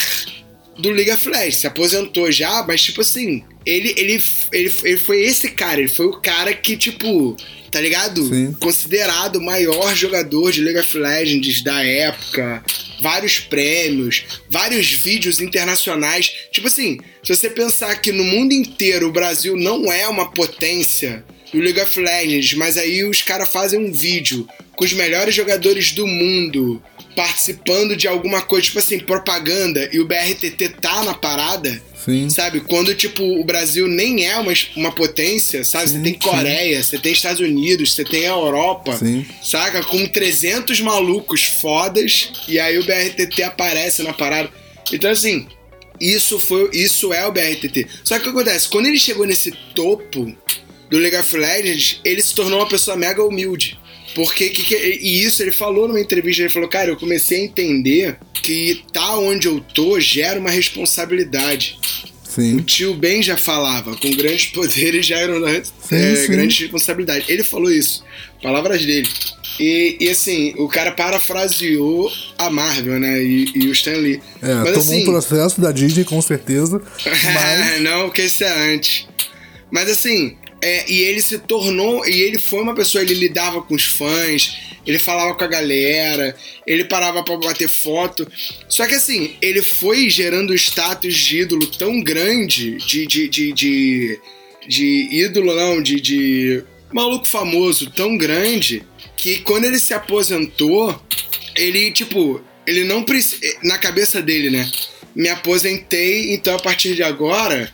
do League of Legends. Se aposentou já, mas tipo assim, ele, ele, ele, ele foi esse cara. Ele foi o cara que, tipo, tá ligado? Sim. Considerado o maior jogador de League of Legends da época. Vários prêmios, vários vídeos internacionais. Tipo assim, se você pensar que no mundo inteiro o Brasil não é uma potência do League of Legends, mas aí os caras fazem um vídeo com os melhores jogadores do mundo participando de alguma coisa, tipo assim, propaganda, e o BRTT tá na parada, Sim. sabe? Quando, tipo, o Brasil nem é uma, uma potência, sabe? você tem Coreia, você tem Estados Unidos, você tem a Europa, Sim. saca? Com 300 malucos fodas, e aí o BRTT aparece na parada. Então, assim, isso, foi, isso é o BRTT. Só que o que acontece? Quando ele chegou nesse topo do League of Legends, ele se tornou uma pessoa mega humilde. Porque que, que- e isso ele falou numa entrevista, ele falou, cara, eu comecei a entender que tá onde eu tô gera uma responsabilidade. O Sim. tio Ben já falava, com grandes [LAUGHS] poderes já eram é, grandes responsabilidades. Ele falou isso, palavras dele. E, e, assim, o cara parafraseou a Marvel, né? E, e o Stan Lee. É, Mas tomou assim, um processo da Disney, com certeza. [LAUGHS] Mas. não, que esse é antes. Mas assim, é, e ele se tornou, e ele foi uma pessoa, ele lidava com os fãs, ele falava com a galera, ele parava pra bater foto. Só que assim, ele foi gerando status de ídolo tão grande, de. de, de, de, de ídolo, não, de, de maluco famoso tão grande, que quando ele se aposentou, ele, tipo, ele não precisa. Na cabeça dele, né? Me aposentei, então a partir de agora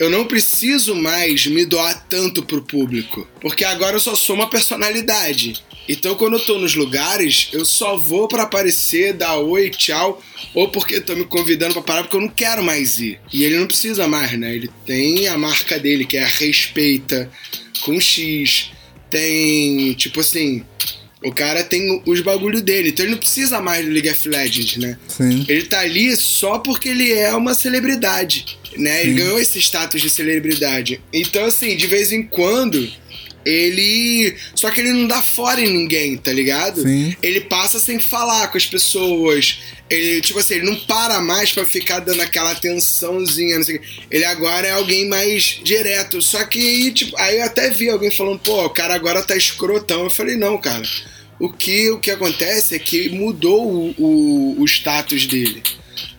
eu não preciso mais me doar tanto pro público, porque agora eu só sou uma personalidade. Então quando eu tô nos lugares, eu só vou pra aparecer, dar oi, tchau, ou porque estão me convidando pra parar porque eu não quero mais ir. E ele não precisa mais, né? Ele tem a marca dele, que é a Respeita, com X. Tem, tipo assim, O cara tem os bagulho dele, então ele não precisa mais do League of Legends, né? Sim. Ele tá ali só porque ele é uma celebridade, né? Ele ganhou esse status de celebridade. Então, assim, de vez em quando, ele. Só que ele não dá fora em ninguém, tá ligado? Sim. Ele passa sem falar com as pessoas. Ele, tipo assim, ele não para mais pra ficar dando aquela atençãozinha, não sei o quê. Ele agora é alguém mais direto. Só que, tipo, aí eu até vi alguém falando, pô, o cara agora tá escrotão. Eu falei, não, cara. O que, o que acontece é que mudou o, o, o status dele.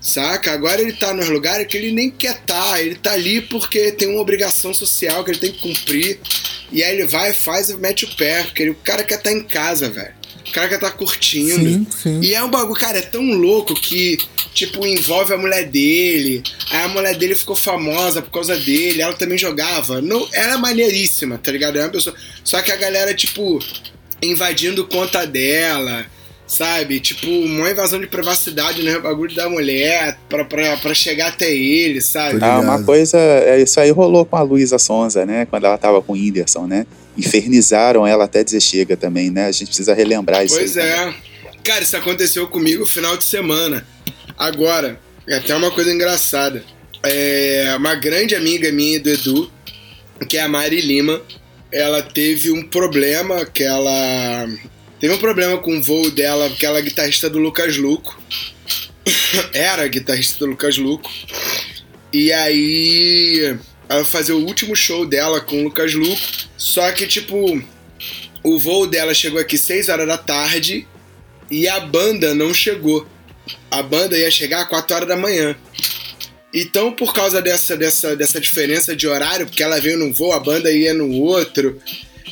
Saca? Agora ele tá nos lugares que ele nem quer tá. Ele tá ali porque tem uma obrigação social que ele tem que cumprir. E aí ele vai, faz e mete o pé. Porque ele- o cara quer estar em casa, velho. O cara quer estar curtindo. Sim, sim. E é um bagulho, cara, é tão louco que, tipo, envolve a mulher dele. Aí a mulher dele ficou famosa por causa dele. Ela também jogava. Não, ela é maneiríssima, tá ligado? É uma pessoa. Só que a galera, tipo, invadindo conta dela. Sabe? Tipo, uma invasão de privacidade no bagulho da mulher pra, pra, pra chegar até ele, sabe? Ah, uma coisa, é, isso aí rolou com a Luísa Sonza, né? Quando ela tava com o Whindersson, né? Infernizaram ela até dizer chega também, né? A gente precisa relembrar isso Pois aí. é. Cara, isso aconteceu comigo no final de semana. Agora, é até uma coisa engraçada. É, uma grande amiga minha do Edu, que é a Mari Lima, ela teve um problema que ela. Teve um problema com o voo dela, porque ela é guitarrista do Lucas Luco. [LAUGHS] Era guitarrista do Lucas Luco. E aí. Ela fazer o último show dela com o Lucas Luco. Só que, tipo, o voo dela chegou aqui 6 horas da tarde e a banda não chegou. A banda ia chegar às 4 horas da manhã. Então, por causa dessa, dessa, dessa diferença de horário, porque ela veio num voo, a banda ia no outro,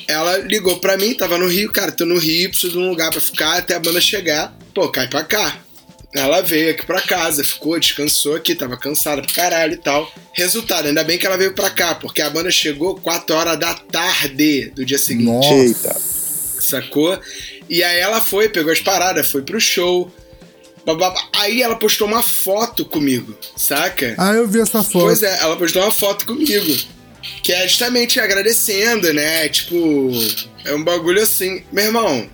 ela ligou pra mim, tava no Rio, cara, tô no Rio, preciso de um lugar pra ficar até a banda chegar. Pô, cai pra cá. Ela veio aqui pra casa, ficou, descansou aqui, tava cansada pra caralho e tal. Resultado, ainda bem que ela veio pra cá, porque a banda chegou 4 horas da tarde do dia seguinte. Nossa. Eita. Sacou? E aí ela foi, pegou as paradas, foi pro show. Aí ela postou uma foto comigo, saca? Ah, eu vi essa foto. Pois é, ela postou uma foto comigo. Que é justamente agradecendo, né? Tipo, é um bagulho assim. Meu irmão,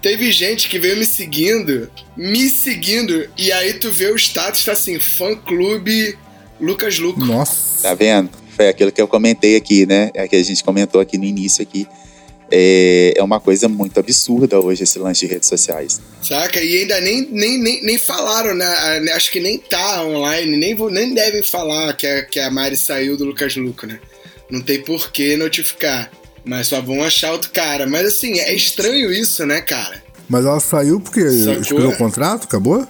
teve gente que veio me seguindo, me seguindo, e aí tu vê o status, tá assim, fã clube Lucas Luco. Nossa. Tá vendo? Foi aquilo que eu comentei aqui, né? É que a gente comentou aqui no início aqui. É, é uma coisa muito absurda hoje esse lance de redes sociais. Saca? E ainda nem, nem, nem, nem falaram, né? Acho que nem tá online, nem, nem devem falar que a, que a Mari saiu do Lucas Luco, né? Não tem por que notificar. Mas só vão achar outro cara. Mas assim, é estranho isso, né, cara? Mas ela saiu porque Sacou? expirou o contrato? Acabou?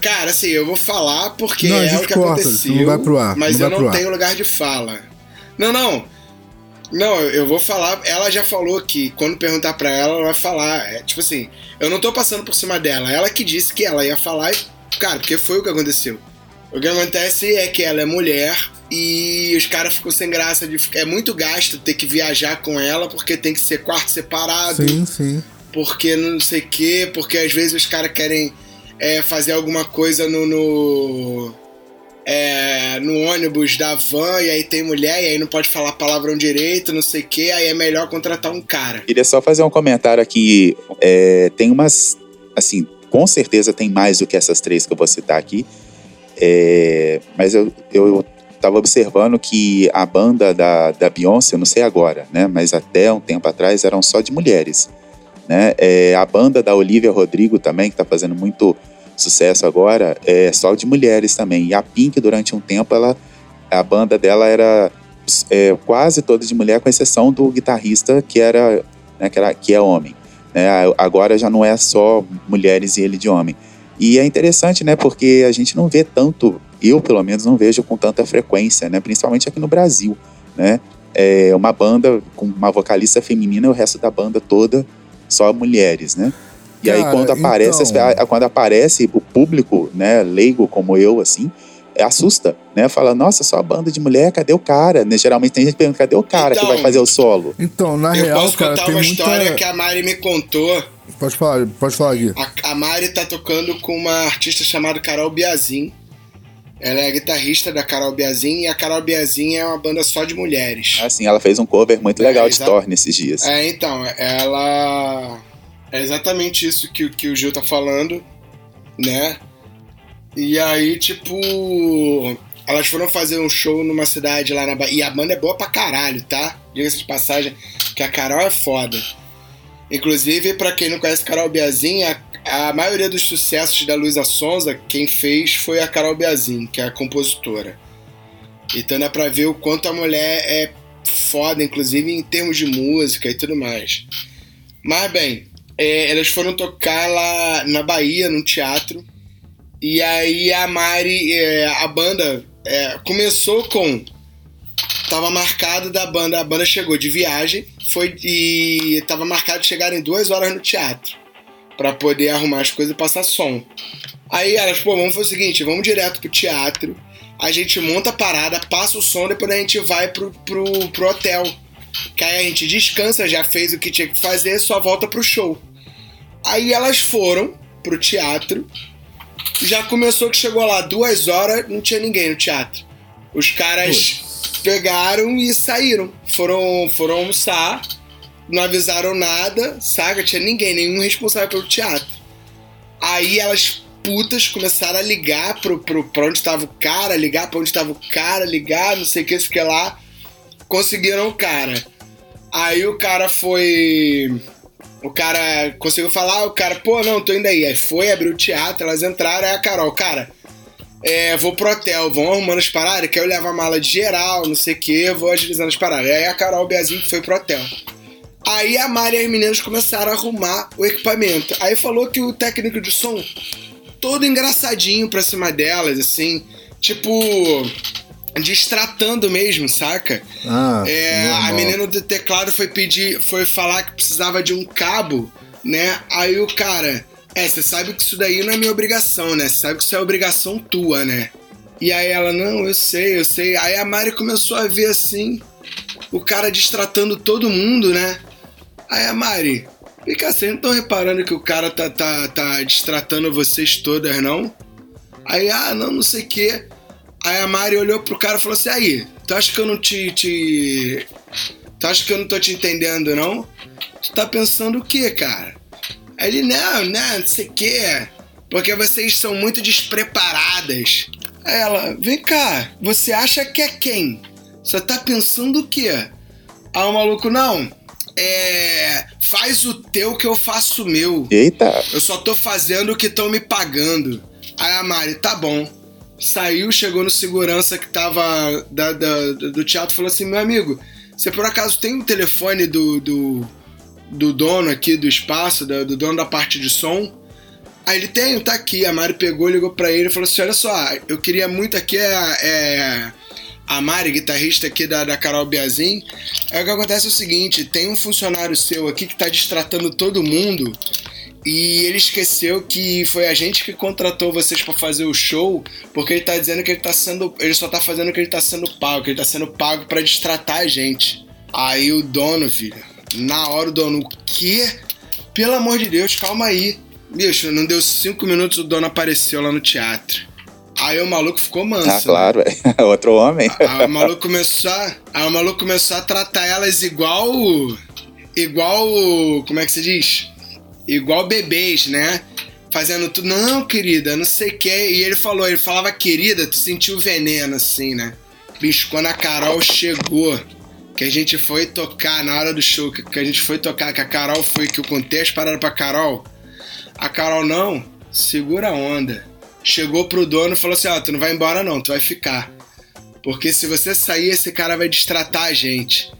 Cara, assim, eu vou falar porque Não, é o que corta, aconteceu. não vai pro ar, Mas não eu não ar. tenho lugar de fala. Não, não. Não, eu eu vou falar. Ela já falou que quando perguntar pra ela, ela vai falar. É, tipo assim, eu não tô passando por cima dela. Ela que disse que ela ia falar e. Cara, porque foi o que aconteceu. O que acontece é que ela é mulher e os caras ficam sem graça de. É muito gasto ter que viajar com ela porque tem que ser quarto separado Sim, sim. porque não sei o quê, porque às vezes os caras querem é, fazer alguma coisa no. no é, no ônibus da van, e aí tem mulher, e aí não pode falar palavrão direito, não sei o quê, aí é melhor contratar um cara. Queria só fazer um comentário aqui. É, tem umas. Assim, com certeza tem mais do que essas três que eu vou citar aqui. É, mas eu, eu tava observando que a banda da, da Beyoncé, eu não sei agora, né? Mas até um tempo atrás eram só de mulheres. Né? É, a banda da Olivia Rodrigo também, que tá fazendo muito sucesso agora, é só de mulheres também. E a Pink, durante um tempo, ela, a banda dela era é, quase toda de mulher, com exceção do guitarrista que era, né, que, era que é homem. Né? Agora já não é só mulheres e ele de homem. E é interessante, né? Porque a gente não vê tanto, eu pelo menos não vejo com tanta frequência, né? Principalmente aqui no Brasil, né? É uma banda com uma vocalista feminina e o resto da banda toda só mulheres, né? E aí Cara, quando aparece, então- quando aparece o público, né, leigo como eu, assim, é, assusta, né? Fala, nossa, só a banda de mulher, cadê o cara? Né? Geralmente tem gente perguntando, cadê o cara que Então, vai fazer o solo? Então, na Eu real, posso cara, contar tem uma muita. história que a Mari me contou. Pode falar, pode falar, Gui. A, a Mari tá tocando com uma artista chamada Carol Biazin. Ela é a guitarrista da Carol Biazin e a Carol Biazin é uma banda só de mulheres. Assim, ela fez um cover muito legal É, de exa- Thor nesses dias. É, então, ela. É exatamente isso que, o- que o Gil tá falando, né? E aí, tipo. Elas foram fazer um show numa cidade lá na Bahia. E a banda é boa pra caralho, tá? Diga-se de passagem, que a Carol é foda. Inclusive, pra quem não conhece Carol Biazin, a, a maioria dos sucessos da Luísa Sonza, quem fez foi a Carol Biazin, que é a compositora. Então dá pra ver o quanto a mulher é foda, inclusive em termos de música e tudo mais. Mas bem, é, elas foram tocar lá na Bahia, num teatro. E aí a Mari, é, a banda, é, começou com. Tava marcado da banda, a banda chegou de viagem, foi e tava marcado chegar em duas horas no teatro. Pra poder arrumar as coisas e passar som. Aí elas, pô, vamos fazer o seguinte, vamos direto pro teatro, a gente monta a parada, passa o som, depois a gente vai pro, pro, pro hotel. Que aí a gente descansa, já fez o que tinha que fazer, só volta pro show. Aí elas foram pro teatro. Já começou que chegou lá duas horas, não tinha ninguém no teatro. Os caras pegaram e saíram. Foram, foram almoçar, não avisaram nada, saca? Tinha ninguém, nenhum responsável pelo teatro. Aí elas putas começaram a ligar pro, pro, pra onde tava o cara, ligar pra onde tava o cara, ligar, não sei o que, isso que lá. Conseguiram o cara. Aí o cara foi. O cara conseguiu falar, o cara, pô, não, tô indo aí. Aí foi, abriu o teatro, elas entraram, aí a Carol, cara, é, vou pro hotel, vão arrumando as paradas, que eu levo a mala de geral, não sei o que, vou agilizando as paradas. Aí a Carol Beazinho foi pro hotel. Aí a Mari e as meninas começaram a arrumar o equipamento. Aí falou que o técnico de som, todo engraçadinho pra cima delas, assim, tipo, destratando mesmo, saca? Ah, É, a menina do teclado foi pedir, foi falar que precisava de um cabo, né? Aí o cara, é, você sabe que isso daí não é minha obrigação, né? Você sabe que isso é obrigação tua, né? E aí ela, não, eu sei, eu sei. Aí a Mari começou a ver assim, o cara destratando todo mundo, né? Aí a Mari, cá, vocês não estão reparando que o cara tá, tá, tá destratando vocês todas, não? Aí, ah, não, não sei o quê. Aí a Mari olhou pro cara e falou assim: aí, tu acha que eu não te, te. Tu acha que eu não tô te entendendo, não? Tu tá pensando o quê, cara? Aí ele, não, não, não sei o quê. Porque vocês são muito despreparadas. Aí ela, vem cá, você acha que é quem? Você tá pensando o quê? Aí o maluco, não, é. Faz o teu que eu faço o meu. Eita, Eu só tô fazendo o que estão me pagando. Aí a Mari, tá bom. Saiu, chegou no segurança que tava da, da- do teatro e falou assim: meu amigo, você por acaso tem o telefone do, do, do dono aqui do espaço, do, dono da parte de som? Aí ele tem, tá aqui. A Mari pegou, ligou pra ele e falou assim: olha só, eu queria muito aqui é, é a Mari, guitarrista aqui da, da Carol Biazin. Aí o que acontece é o seguinte: tem um funcionário seu aqui que tá distratando todo mundo. E ele esqueceu que foi a gente que contratou vocês pra fazer o show, porque ele tá dizendo que ele tá sendo. Ele só tá fazendo o que ele tá sendo pago, que ele tá sendo pago pra distratar a gente. Aí o dono, filho, na hora o dono, o quê? Pelo amor de Deus, calma aí. Bicho, não deu cinco minutos, o dono apareceu lá no teatro. Aí o maluco ficou manso. né? claro, velho. [LAUGHS] Outro homem. Aí o maluco começou a, aí o maluco começou a tratar elas igual. Igual. Como é que se diz? Igual bebês, né? Fazendo tudo. Não, querida, não sei o que. E ele falou, ele falava querida, tu sentiu veneno, assim, né? Bicho, quando a Carol chegou, que a gente foi tocar na hora do show, que, que a gente foi tocar, que a Carol foi, que eu contei as paradas pra Carol. A Carol, não, segura a onda. Chegou pro dono e falou assim: Ó, tu não vai embora, não, tu vai ficar. Porque se você sair, esse cara vai distratar a gente.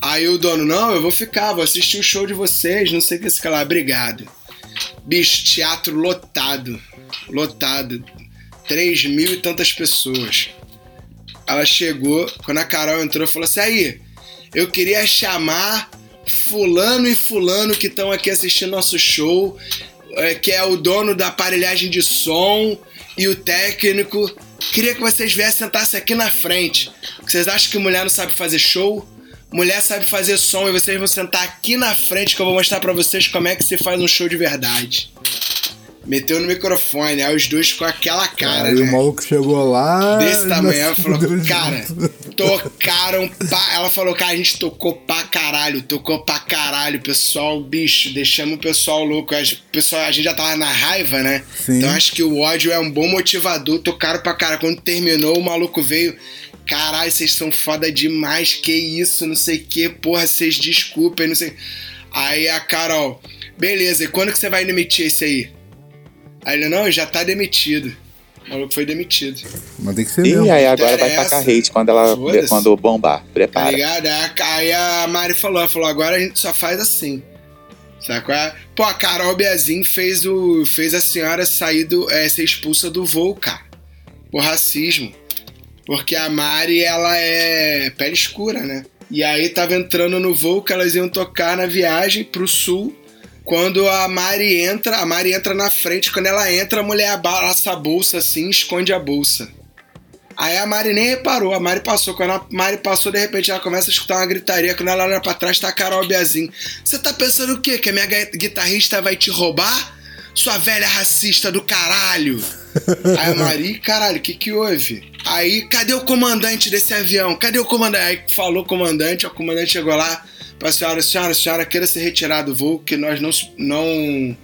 Aí o dono, não, eu vou ficar, vou assistir o show de vocês, não sei o que esse cara lá, obrigado. Bicho, teatro lotado. Lotado. Três mil e tantas pessoas. Ela chegou, quando a Carol entrou, falou assim: aí, eu queria chamar fulano e fulano que estão aqui assistindo nosso show, é, que é o dono da aparelhagem de som e o técnico. Queria que vocês viessem sentar-se aqui na frente. Vocês acham que mulher não sabe fazer show? Mulher sabe fazer som e vocês vão sentar aqui na frente que eu vou mostrar pra vocês como é que se faz um show de verdade. Meteu no microfone, aí os dois com aquela cara, Aí né? o maluco chegou lá. Desse tamanho, ela falou, cara, tocaram pra... Ela falou, cara, a gente tocou pra caralho, tocou pra caralho, pessoal, bicho, deixamos o pessoal louco. A gente, pessoal, a gente já tava na raiva, né? Sim. Então acho que o ódio é um bom motivador, tocaram pra caralho. Quando terminou, o maluco veio... Caralho, vocês são foda demais, que isso, não sei o que, porra, vocês desculpem, não sei. Aí a Carol, beleza, e quando que você vai demitir esse aí? Aí ele, não, já tá demitido. O maluco foi demitido. Mas tem que ser E mesmo. aí agora vai tacar hate quando ela quando bombar. Tá Prepara. ligado? Aí a- Mari falou, ela falou, agora a gente só faz assim. Sabe qual é? Pô, a Carol Biazin fez, o, fez a senhora sair do, é, ser expulsa do voo, cara. Por racismo. Porque a Mari, ela é pele escura, né? E aí tava entrando no voo que elas iam tocar na viagem pro sul. Quando a Mari entra, a Mari entra na frente. Quando ela entra, a mulher abaça a bolsa assim, esconde a bolsa. Aí a Mari nem reparou, a Mari passou. Quando a Mari passou, de repente ela começa a escutar uma gritaria. Quando ela olha pra trás, tá a Carol Biazin. Você tá pensando o quê? Que a minha gui- guitarrista vai te roubar? Sua velha racista do caralho! Aí a Mari, caralho, o que que houve? Aí, cadê o comandante desse avião? Cadê o comandante? Aí falou o comandante, o comandante chegou lá pra senhora, senhora, senhora, queira se retirar do voo, que nós não, não,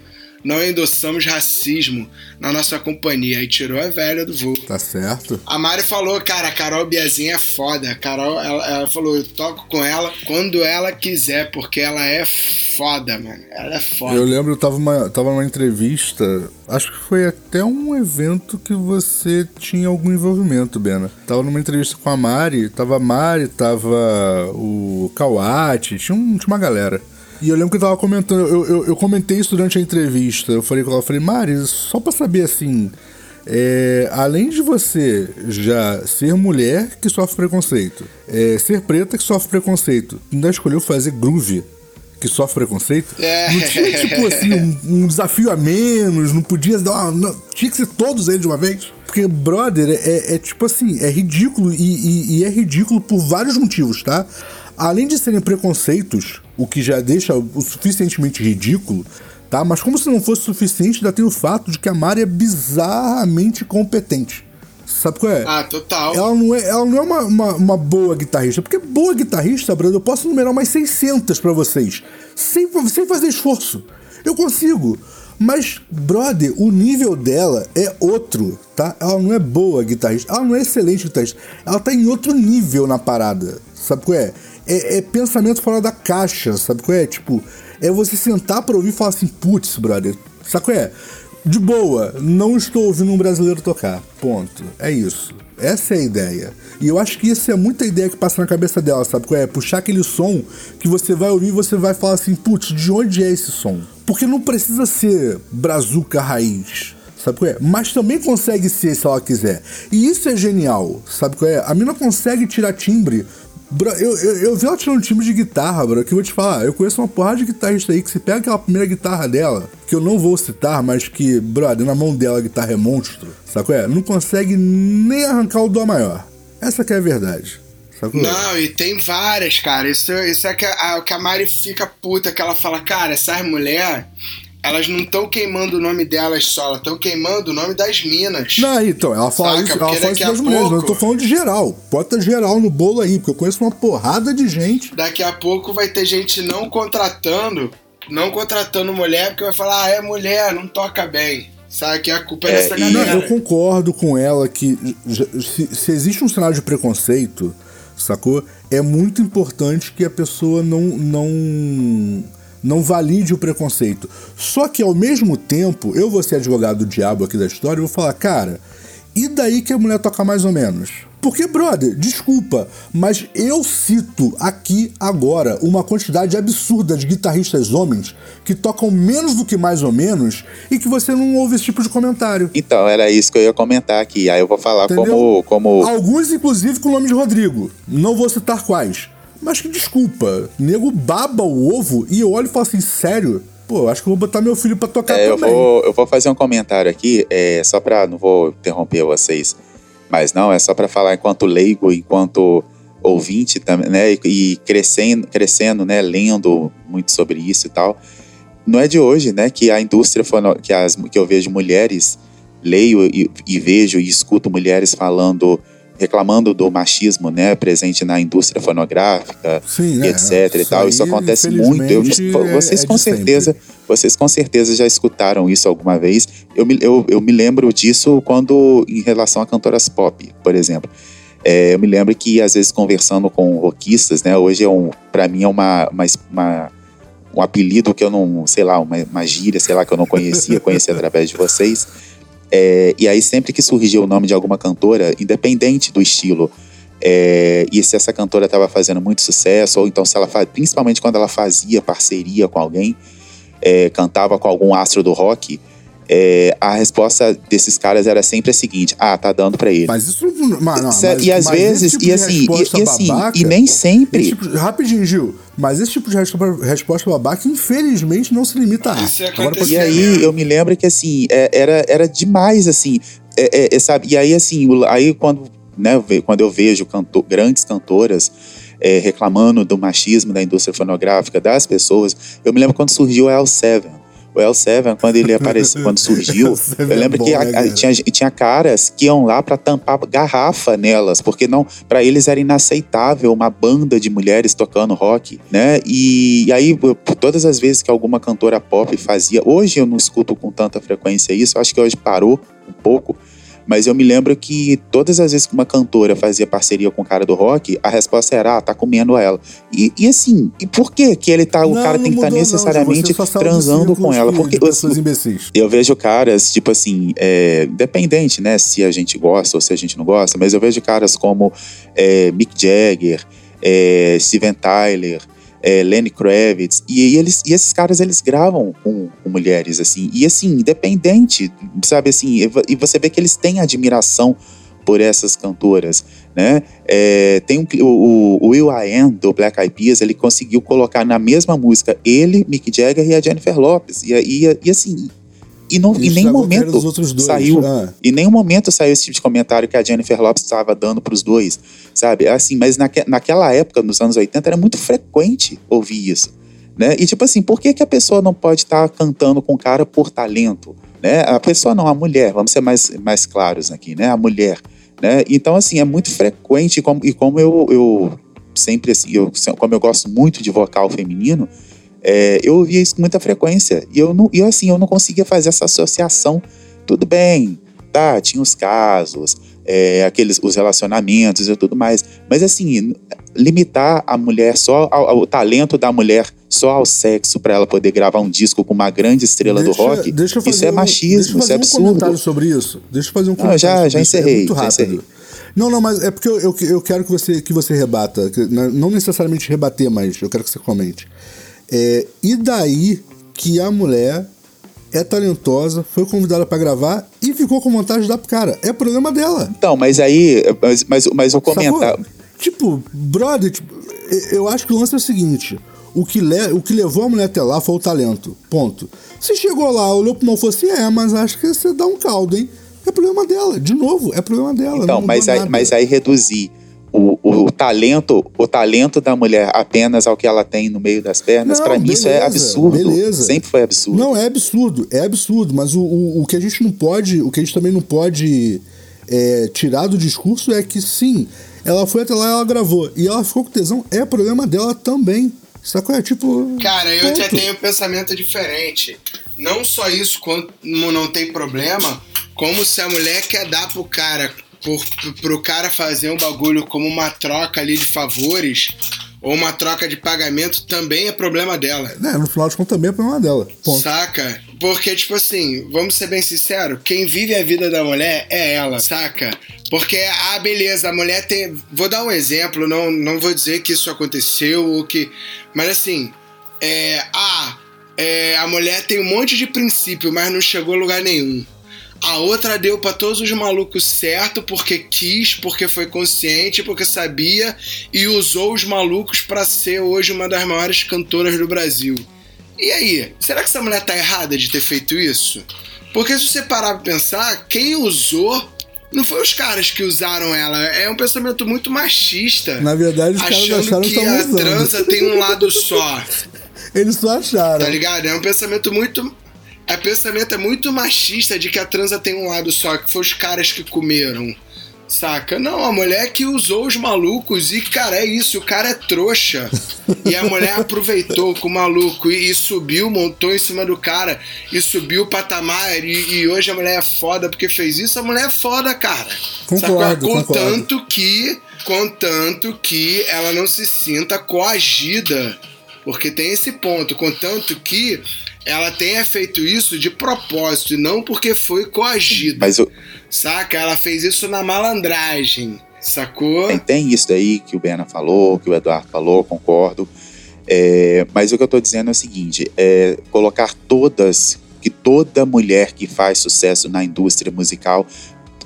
não endossamos racismo na nossa companhia. Aí tirou a velha do voo. Tá certo. A Mari falou, cara, a Carol Biazinha é foda. A Carol, ela, ela falou, eu toco com ela quando ela quiser, porque ela é foda, mano. Ela é foda. Eu lembro, eu tava, uma, tava numa entrevista, acho que foi até um evento que você tinha algum envolvimento, Bena. Tava numa entrevista com a Mari, tava a Mari, tava o Kawati, tinha, um- tinha uma galera. E eu lembro que eu tava comentando, eu, eu, eu comentei isso durante a entrevista. Eu falei com ela, eu falei, Mari, só pra saber assim. é, além de você já ser mulher que sofre preconceito, é, ser preta que sofre preconceito, ainda escolheu fazer groove que sofre preconceito, É. não tinha, tipo assim, um, um desafio a menos, não podia dar uma, não, tinha que ser todos eles de uma vez. Porque, brother, é, é tipo assim, é ridículo e, e- e é ridículo por vários motivos, tá? Além de serem preconceitos, o que já deixa o suficientemente ridículo, tá? Mas como se não fosse suficiente, ainda tem o fato de que a Mari é bizarramente competente. Sabe qual é? Ah, total. Ela não é, ela não é uma, uma, uma boa guitarrista. Porque boa guitarrista, Brando, eu posso numerar umas 600 pra vocês. Sem, sem fazer esforço. Eu consigo. Mas, brother, o nível dela é outro, tá? Ela não é boa guitarrista. Ela não é excelente guitarrista. Ela tá em outro nível na parada. Sabe qual é? É, é pensamento fora da caixa, sabe qual é? Tipo, é você sentar pra ouvir e falar assim, putz, brother, sabe qual é? De boa, não estou ouvindo um brasileiro tocar. Ponto. É isso. Essa é a ideia. E eu acho que isso é muita ideia que passa na cabeça dela, sabe qual é? Puxar aquele som que você vai ouvir e você vai falar assim, putz, de onde é esse som? Porque não precisa ser brazuca raiz. Sabe qual é? Mas também consegue ser se ela quiser. E isso é genial, sabe qual é? A mina consegue tirar timbre. Bro, eu, eu, eu vi ela tirando timbre de guitarra, bro, que eu vou te falar. Eu conheço uma porrada de guitarrista aí que se pega aquela primeira guitarra dela, que eu não vou citar, mas que, brother, na mão dela a guitarra é monstro, qual é? Não consegue nem arrancar o dó maior. Essa que é a verdade. É? Não, e tem várias, cara. Isso, isso é que a, que a Mari fica puta, que ela fala, cara, essas mulheres, elas não estão queimando o nome delas só, elas estão queimando o nome das minas. Não, então, ela fala Saca? isso, ela fala isso das mulheres, mas eu pouco- tô falando de geral. Bota geral no bolo aí, porque eu conheço uma porrada de gente. Daqui a pouco vai ter gente não contratando, não contratando mulher, porque vai falar, ah, é mulher, não toca bem. Sabe que a culpa é, É, dessa e- Não, galera. eu concordo com ela que se, se existe um cenário de preconceito, sacou? É muito importante que a pessoa não não não valide o preconceito. Só que ao mesmo tempo, eu vou ser advogado do diabo aqui da história e vou falar, cara, e daí que a mulher toca mais ou menos? Porque, brother, desculpa, mas eu cito aqui agora uma quantidade absurda de guitarristas homens que tocam menos do que mais ou menos e que você não ouve esse tipo de comentário. Então, era isso que eu ia comentar aqui. Aí eu vou falar Entendeu? como. como Alguns, inclusive, com o nome de Rodrigo. Não vou citar quais. Mas que desculpa. Nego baba o ovo e eu olho e falo assim, sério? Pô, eu acho que eu vou botar meu filho pra tocar É, eu, também. vou, eu vou fazer um comentário aqui, é, só pra. Não vou interromper vocês, mas não, é só pra falar enquanto leigo, enquanto ouvinte também, né? E, crescendo, crescendo, né? Lendo muito sobre isso e tal. não é de hoje, né, que a indústria que, as, que eu vejo mulheres, leio e, e vejo e escuto mulheres falando reclamando do machismo, né, presente na indústria fonográfica, Sim, e etc é, e tal. Isso acontece muito. Eu, vocês é com certeza, sempre. vocês com certeza já escutaram isso alguma vez. Eu me, eu, eu me lembro disso quando em relação a cantoras pop, por exemplo. É, eu me lembro que às vezes conversando com rockistas, né, hoje é um, para mim é uma, uma, uma um apelido que eu não, sei lá, uma, uma gíria, sei lá, que eu não conhecia, conheci através de vocês. É, e aí, sempre que surgia o nome de alguma cantora, independente do estilo, é, e se essa cantora estava fazendo muito sucesso, ou então se ela principalmente quando ela fazia parceria com alguém, é, cantava com algum astro do rock, é, a resposta desses caras era sempre a seguinte: ah, tá dando para ele. Mas isso não. Mas, e às vezes, tipo e assim, e, e, assim, babaca, e nem sempre. Tipo, rapidinho, Gil, mas esse tipo de resposta babaca, infelizmente, não se limita a. Isso Agora, e aí eu me lembro que assim, é, era, era demais, assim. É, é, é sabe? E aí, assim, aí quando, né, quando eu vejo cantor, grandes cantoras. É, reclamando do machismo da indústria fonográfica das pessoas. Eu me lembro quando surgiu o L7 o L7, quando ele [LAUGHS] apareceu, quando surgiu, [LAUGHS] eu lembro é bom, que a, né, tinha, tinha caras que iam lá para tampar garrafa nelas, porque não, para eles era inaceitável uma banda de mulheres tocando rock, né? E, e aí, todas as vezes que alguma cantora pop fazia, hoje eu não escuto com tanta frequência isso, acho que hoje parou um pouco, mas eu me lembro que todas as vezes que uma cantora fazia parceria com o cara do rock, a resposta era, ah, tá comendo ela. E, e assim, e por que que ele tá, o não, cara tem que estar tá necessariamente transando com ela? Porque eu, eu vejo caras, tipo assim, é, dependente, né, se a gente gosta ou se a gente não gosta, mas eu vejo caras como é, Mick Jagger, é, Steven Tyler, é, Lenny Kravitz, e, e, eles, e esses caras eles gravam com, com, mulheres, assim, e assim, independente, sabe assim, e você vê que eles têm admiração por essas cantoras, né? É, tem um, o, o Will I Am, do Black Eyed Peas, ele conseguiu colocar na mesma música ele, Mick Jagger e a Jennifer Lopez, e, e, e assim, e não, em nenhum momento saiu. Ah. Em nenhum momento saiu esse tipo de comentário que a Jennifer Lopes estava dando para os dois, sabe? Assim, mas naque, naquela época, nos anos 80, era muito frequente ouvir isso. Né? E tipo assim, por que, que a pessoa não pode estar tá cantando com o cara por talento? Né? A pessoa não, a mulher, vamos ser mais, mais claros aqui, né? A mulher. Né? Então, assim, é muito frequente, e como, e como eu, eu sempre, assim, eu, como eu gosto muito de vocal feminino, é, eu ouvia isso com muita frequência. E eu, não, assim, eu não conseguia fazer essa associação. Tudo bem, tá, tinha os casos, é, aqueles, os relacionamentos e tudo mais. Mas assim, limitar a mulher só ao, ao talento da mulher só ao sexo para ela poder gravar um disco com uma grande estrela deixa, do rock, isso é machismo, isso é absurdo. um comentário sobre isso. Deixa eu fazer um comentário. Não, já, já encerrei, é já encerrei. Não, não, mas é porque eu, eu, eu, quero que você, que você rebata. Não necessariamente rebater, mas eu quero que você comente. É, e daí que a mulher é talentosa, foi convidada para gravar e ficou com vontade de dar pro cara. É problema dela. Então, mas aí. Mas, mas, mas o comentário. Tipo, brother, tipo, eu acho que o lance é o seguinte: o que, le, o que levou a mulher até lá foi o talento. Ponto. Se chegou lá, olhou pro mal e falou assim: é, mas acho que você dá um caldo, hein? É problema dela. De novo, é problema dela. Então, mas aí, mas aí reduzir o, o, o, talento o talento da mulher apenas ao que ela tem no meio das pernas, para mim isso é absurdo. Beleza. Sempre foi absurdo. Não, é absurdo, é absurdo, mas o, o, o que a gente não pode, o que a gente também não pode é, tirar do discurso é que sim, ela foi até lá e ela gravou. E ela ficou com tesão, é problema dela também. Sacou? É tipo. Cara, eu ponto. já tenho um pensamento diferente. Não só isso, como não tem problema, como se a mulher quer dar pro cara por, pro cara fazer um bagulho como uma troca ali de favores ou uma troca de pagamento também é problema dela. É, no final de contas também é problema dela. Ponto. Saca? Porque, tipo assim, vamos ser bem sinceros, quem vive a vida da mulher é ela, saca? Porque, ah, beleza, a mulher tem. Vou dar um exemplo, não, não vou dizer que isso aconteceu ou que. Mas assim, é. Ah, é, a mulher tem um monte de princípio, mas não chegou a lugar nenhum. A outra deu para todos os malucos certo porque quis, porque foi consciente, porque sabia e usou os malucos para ser hoje uma das maiores cantoras do Brasil. E aí, será que essa mulher tá errada de ter feito isso? Porque se você parar pra pensar, quem usou não foi os caras que usaram ela. É um pensamento muito machista. Na verdade, os caras acharam que, que a transa tem um lado só. [LAUGHS] Eles só acharam. Tá ligado? É um pensamento muito. É pensamento é muito machista de que a transa tem um lado só, que foi os caras que comeram. Saca? Não, a mulher que usou os malucos e, cara, é isso, o cara é trouxa. e a mulher aproveitou com o maluco e, e, subiu, montou em cima do cara e subiu o patamar. E, e, hoje a mulher é foda porque fez isso. A mulher é foda, cara. Concordo, Saca? Contanto que. Contanto que ela não se sinta coagida. Porque tem esse ponto. Contanto que ela tenha feito isso de propósito e não porque foi coagida. Mas eu... Saca? Ela fez isso na malandragem. Sacou? Tem, tem isso daí que o Bena falou, que o Eduardo falou, concordo. É, mas o que eu tô dizendo é o seguinte: é colocar todas, que toda mulher que faz sucesso na indústria musical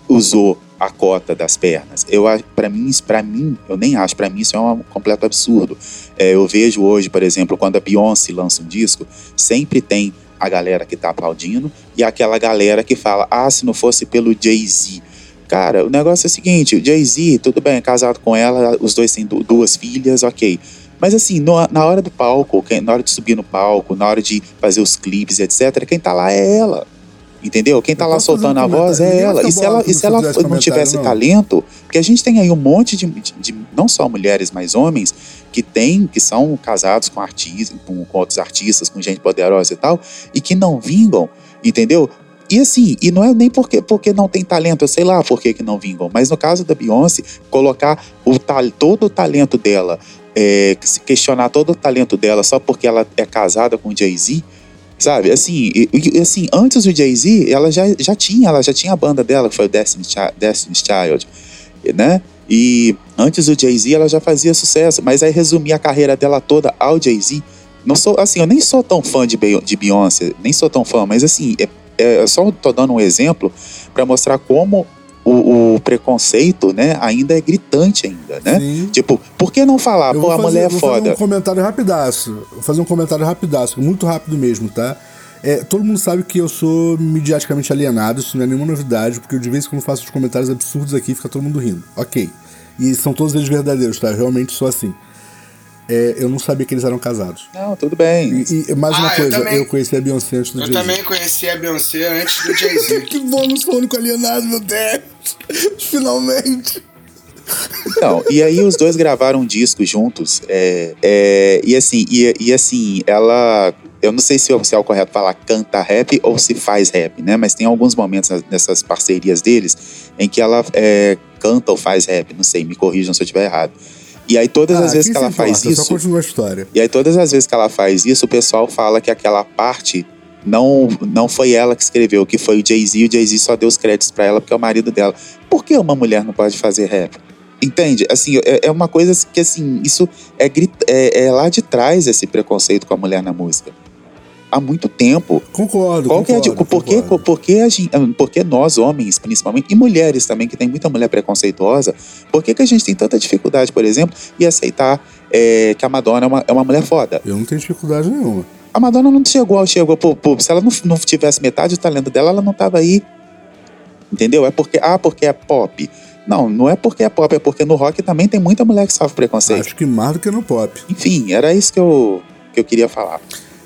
usou a cota das pernas. Eu para mim, para mim, eu nem acho, para mim isso é um completo absurdo. É, eu vejo hoje, por exemplo, quando a Beyoncé lança um disco, sempre tem a galera que tá aplaudindo e aquela galera que fala: "Ah, se não fosse pelo Jay-Z". Cara, o negócio é o seguinte, o Jay-Z, tudo bem, é casado com ela, os dois têm duas filhas, OK. Mas assim, no, na hora do palco, na hora de subir no palco, na hora de fazer os clipes, etc, quem tá lá é ela. Entendeu? Quem tá lá soltando a voz é ela. E se ela, e se ela não tivesse não. talento, porque a gente tem aí um monte de, de, de, não só mulheres, mas homens que tem, que são casados com artistas, com, com outros artistas, com gente poderosa e tal, e que não vingam, entendeu? E assim, e não é nem porque, porque não tem talento, eu sei lá por que, que não vingam, mas no caso da Beyoncé, colocar o, todo o talento dela, é, questionar todo o talento dela só porque ela é casada com Jay-Z, Sabe? Assim, e, e, assim antes do Jay-Z, ela já, já tinha, ela já tinha a banda dela, que foi o Destiny's, Child, Child, né? E antes do Jay-Z, ela já fazia sucesso, mas aí resumir a carreira dela toda ao Jay-Z, não sou, assim, eu nem sou tão fã de, de Beyoncé, nem sou tão fã, mas assim, é, é só tô dando um exemplo para mostrar como o, o, preconceito, né, ainda é gritante ainda, né? Sim. Tipo, por que não falar, pô, a fazer, mulher é foda? Vou fazer um comentário rapidaço, vou fazer um comentário rapidaço, muito rápido mesmo, tá? É, todo mundo sabe que eu sou midiaticamente alienado, isso não é nenhuma novidade, porque eu de vez em quando faço os comentários absurdos aqui e fica todo mundo rindo. Ok. E são todos eles verdadeiros, tá? Eu realmente sou assim. É, eu não sabia que eles eram casados. Não, tudo bem. E, e mais uma ah, coisa, eu, também, eu, conheci a Beyoncé antes do Jay-Z. Eu também conheci a Beyoncé antes do Jay-Z. [LAUGHS] que bom, não sou o único alienado, meu Deus! [LAUGHS] Finalmente! Então, e aí os dois gravaram um disco juntos. É, é, e assim, e, e, assim, ela. Eu não sei se, se é o correto falar canta rap ou se faz rap, né? Mas tem alguns momentos nessas parcerias deles em que ela é, canta ou faz rap. Não sei, me corrijam se eu estiver errado. E aí todas ah, as vezes que ela importa, faz isso. Só continua a história. E aí todas as vezes que ela faz isso, o pessoal fala que aquela parte não, não foi ela que escreveu, que foi o Jay-Z, e o Jay-Z só deu os créditos para ela porque é o marido dela. Por que uma mulher não pode fazer rap? Entende? Assim, é, é uma coisa que, assim, isso é, é, é lá de trás, esse preconceito com a mulher na música há muito tempo. Concordo. Qual concordo, é, por, que, por, que a gente, por que nós, homens, principalmente, e mulheres também, que tem muita mulher preconceituosa, por que, que a gente tem tanta dificuldade, por exemplo, em aceitar é, que a Madonna é uma, é uma mulher foda? Eu não tenho dificuldade nenhuma. A Madonna não chegou, chegou pô, pô, se ela não, não tivesse metade do talento dela, ela não tava aí. Entendeu? É porque, ah, porque é pop. Não, não é porque é pop, é porque no rock também tem muita mulher que sofre preconceito. Acho que mais do que no pop. Enfim, era isso que eu, que eu queria falar.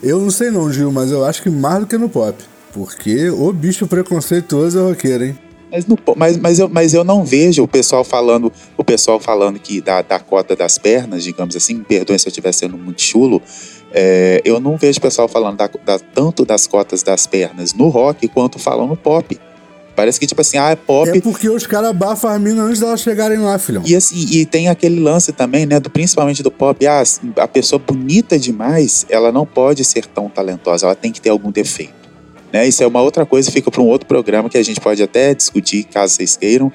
Eu não sei não, Gil, mas eu acho que mais do que no pop. Porque o bicho preconceituoso é roqueiro, hein? Mas, no, mas, mas, eu, mas eu não vejo o pessoal falando o pessoal falando que da, da cota das pernas, digamos assim, perdoem se eu estiver sendo muito chulo, é, eu não vejo o pessoal falando da, da, tanto das cotas das pernas no rock quanto falam no pop. Parece que, tipo assim, ah, é pop. É porque os caras abafam as minas antes delas chegarem lá, filhão. E assim, e tem aquele lance também, né, do, principalmente do pop, ah, a pessoa bonita demais, ela não pode ser tão talentosa, ela tem que ter algum defeito. Né? Isso é uma outra coisa, fica para um outro programa que a gente pode até discutir, caso vocês queiram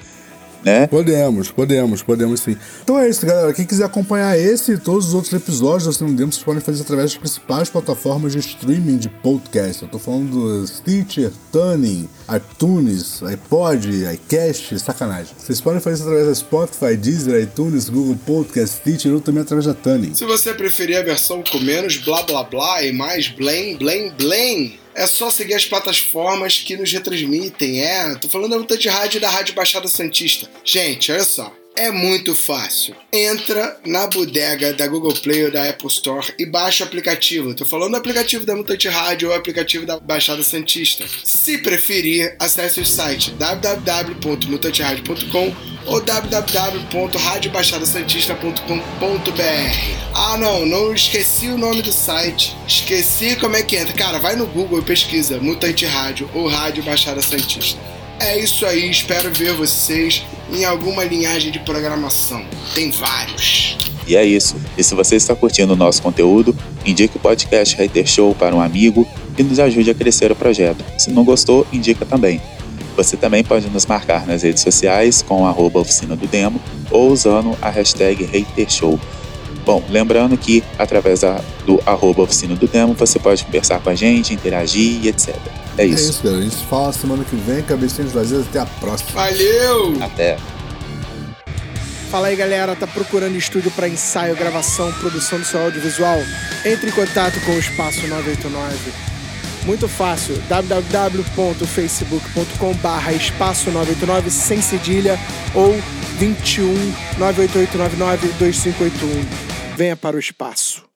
né? Podemos, podemos, podemos sim. Então é isso, galera. Quem quiser acompanhar esse e todos os outros episódios do Cinema Demos, vocês podem fazer através das principais plataformas de streaming de podcast. Eu tô falando do Stitcher, Tuning, iTunes, iPod, iCast, sacanagem. Vocês podem fazer isso através da Spotify, Deezer, iTunes, Google Podcast, Stitcher ou também através da Tuning. Se você preferir a versão com menos blá blá blá e mais blém, blém, blém é só seguir as plataformas que nos retransmitem. É, tô falando da luta de rádio da Rádio Baixada Santista. Gente, olha só. É muito fácil. Entra na bodega da Google Play ou da Apple Store e baixa o aplicativo. Tô falando do aplicativo da Mutante Rádio ou aplicativo da Baixada Santista. Se preferir, acesse o site www.mutanteradio.com ou www.radiobaixadasantista.com.br. Ah, não, não esqueci o nome do site. Esqueci como é que entra. Cara, vai no Google e pesquisa Mutante Rádio ou Rádio Baixada Santista. É isso aí, espero ver vocês em alguma linhagem de programação. Tem vários. E é isso. E se você está curtindo o nosso conteúdo, indique o podcast Hater Show para um amigo e nos ajude a crescer o projeto. Se não gostou, indica também. Você também pode nos marcar nas redes sociais com a oficina do demo ou usando a hashtag HaterShow. Bom, lembrando que através do arroba oficina do demo você pode conversar com a gente, interagir e etc. É isso. É isso, galera. A gente se fala semana que vem. Cabecinhas vazias. Até a próxima. Valeu! Até. Fala aí, galera. Tá procurando estúdio para ensaio, gravação, produção do seu audiovisual? Entre em contato com o Espaço 989. Muito fácil, www.facebook.com barra espaço 989 sem cedilha ou 21 98899 2581. Venha para o espaço.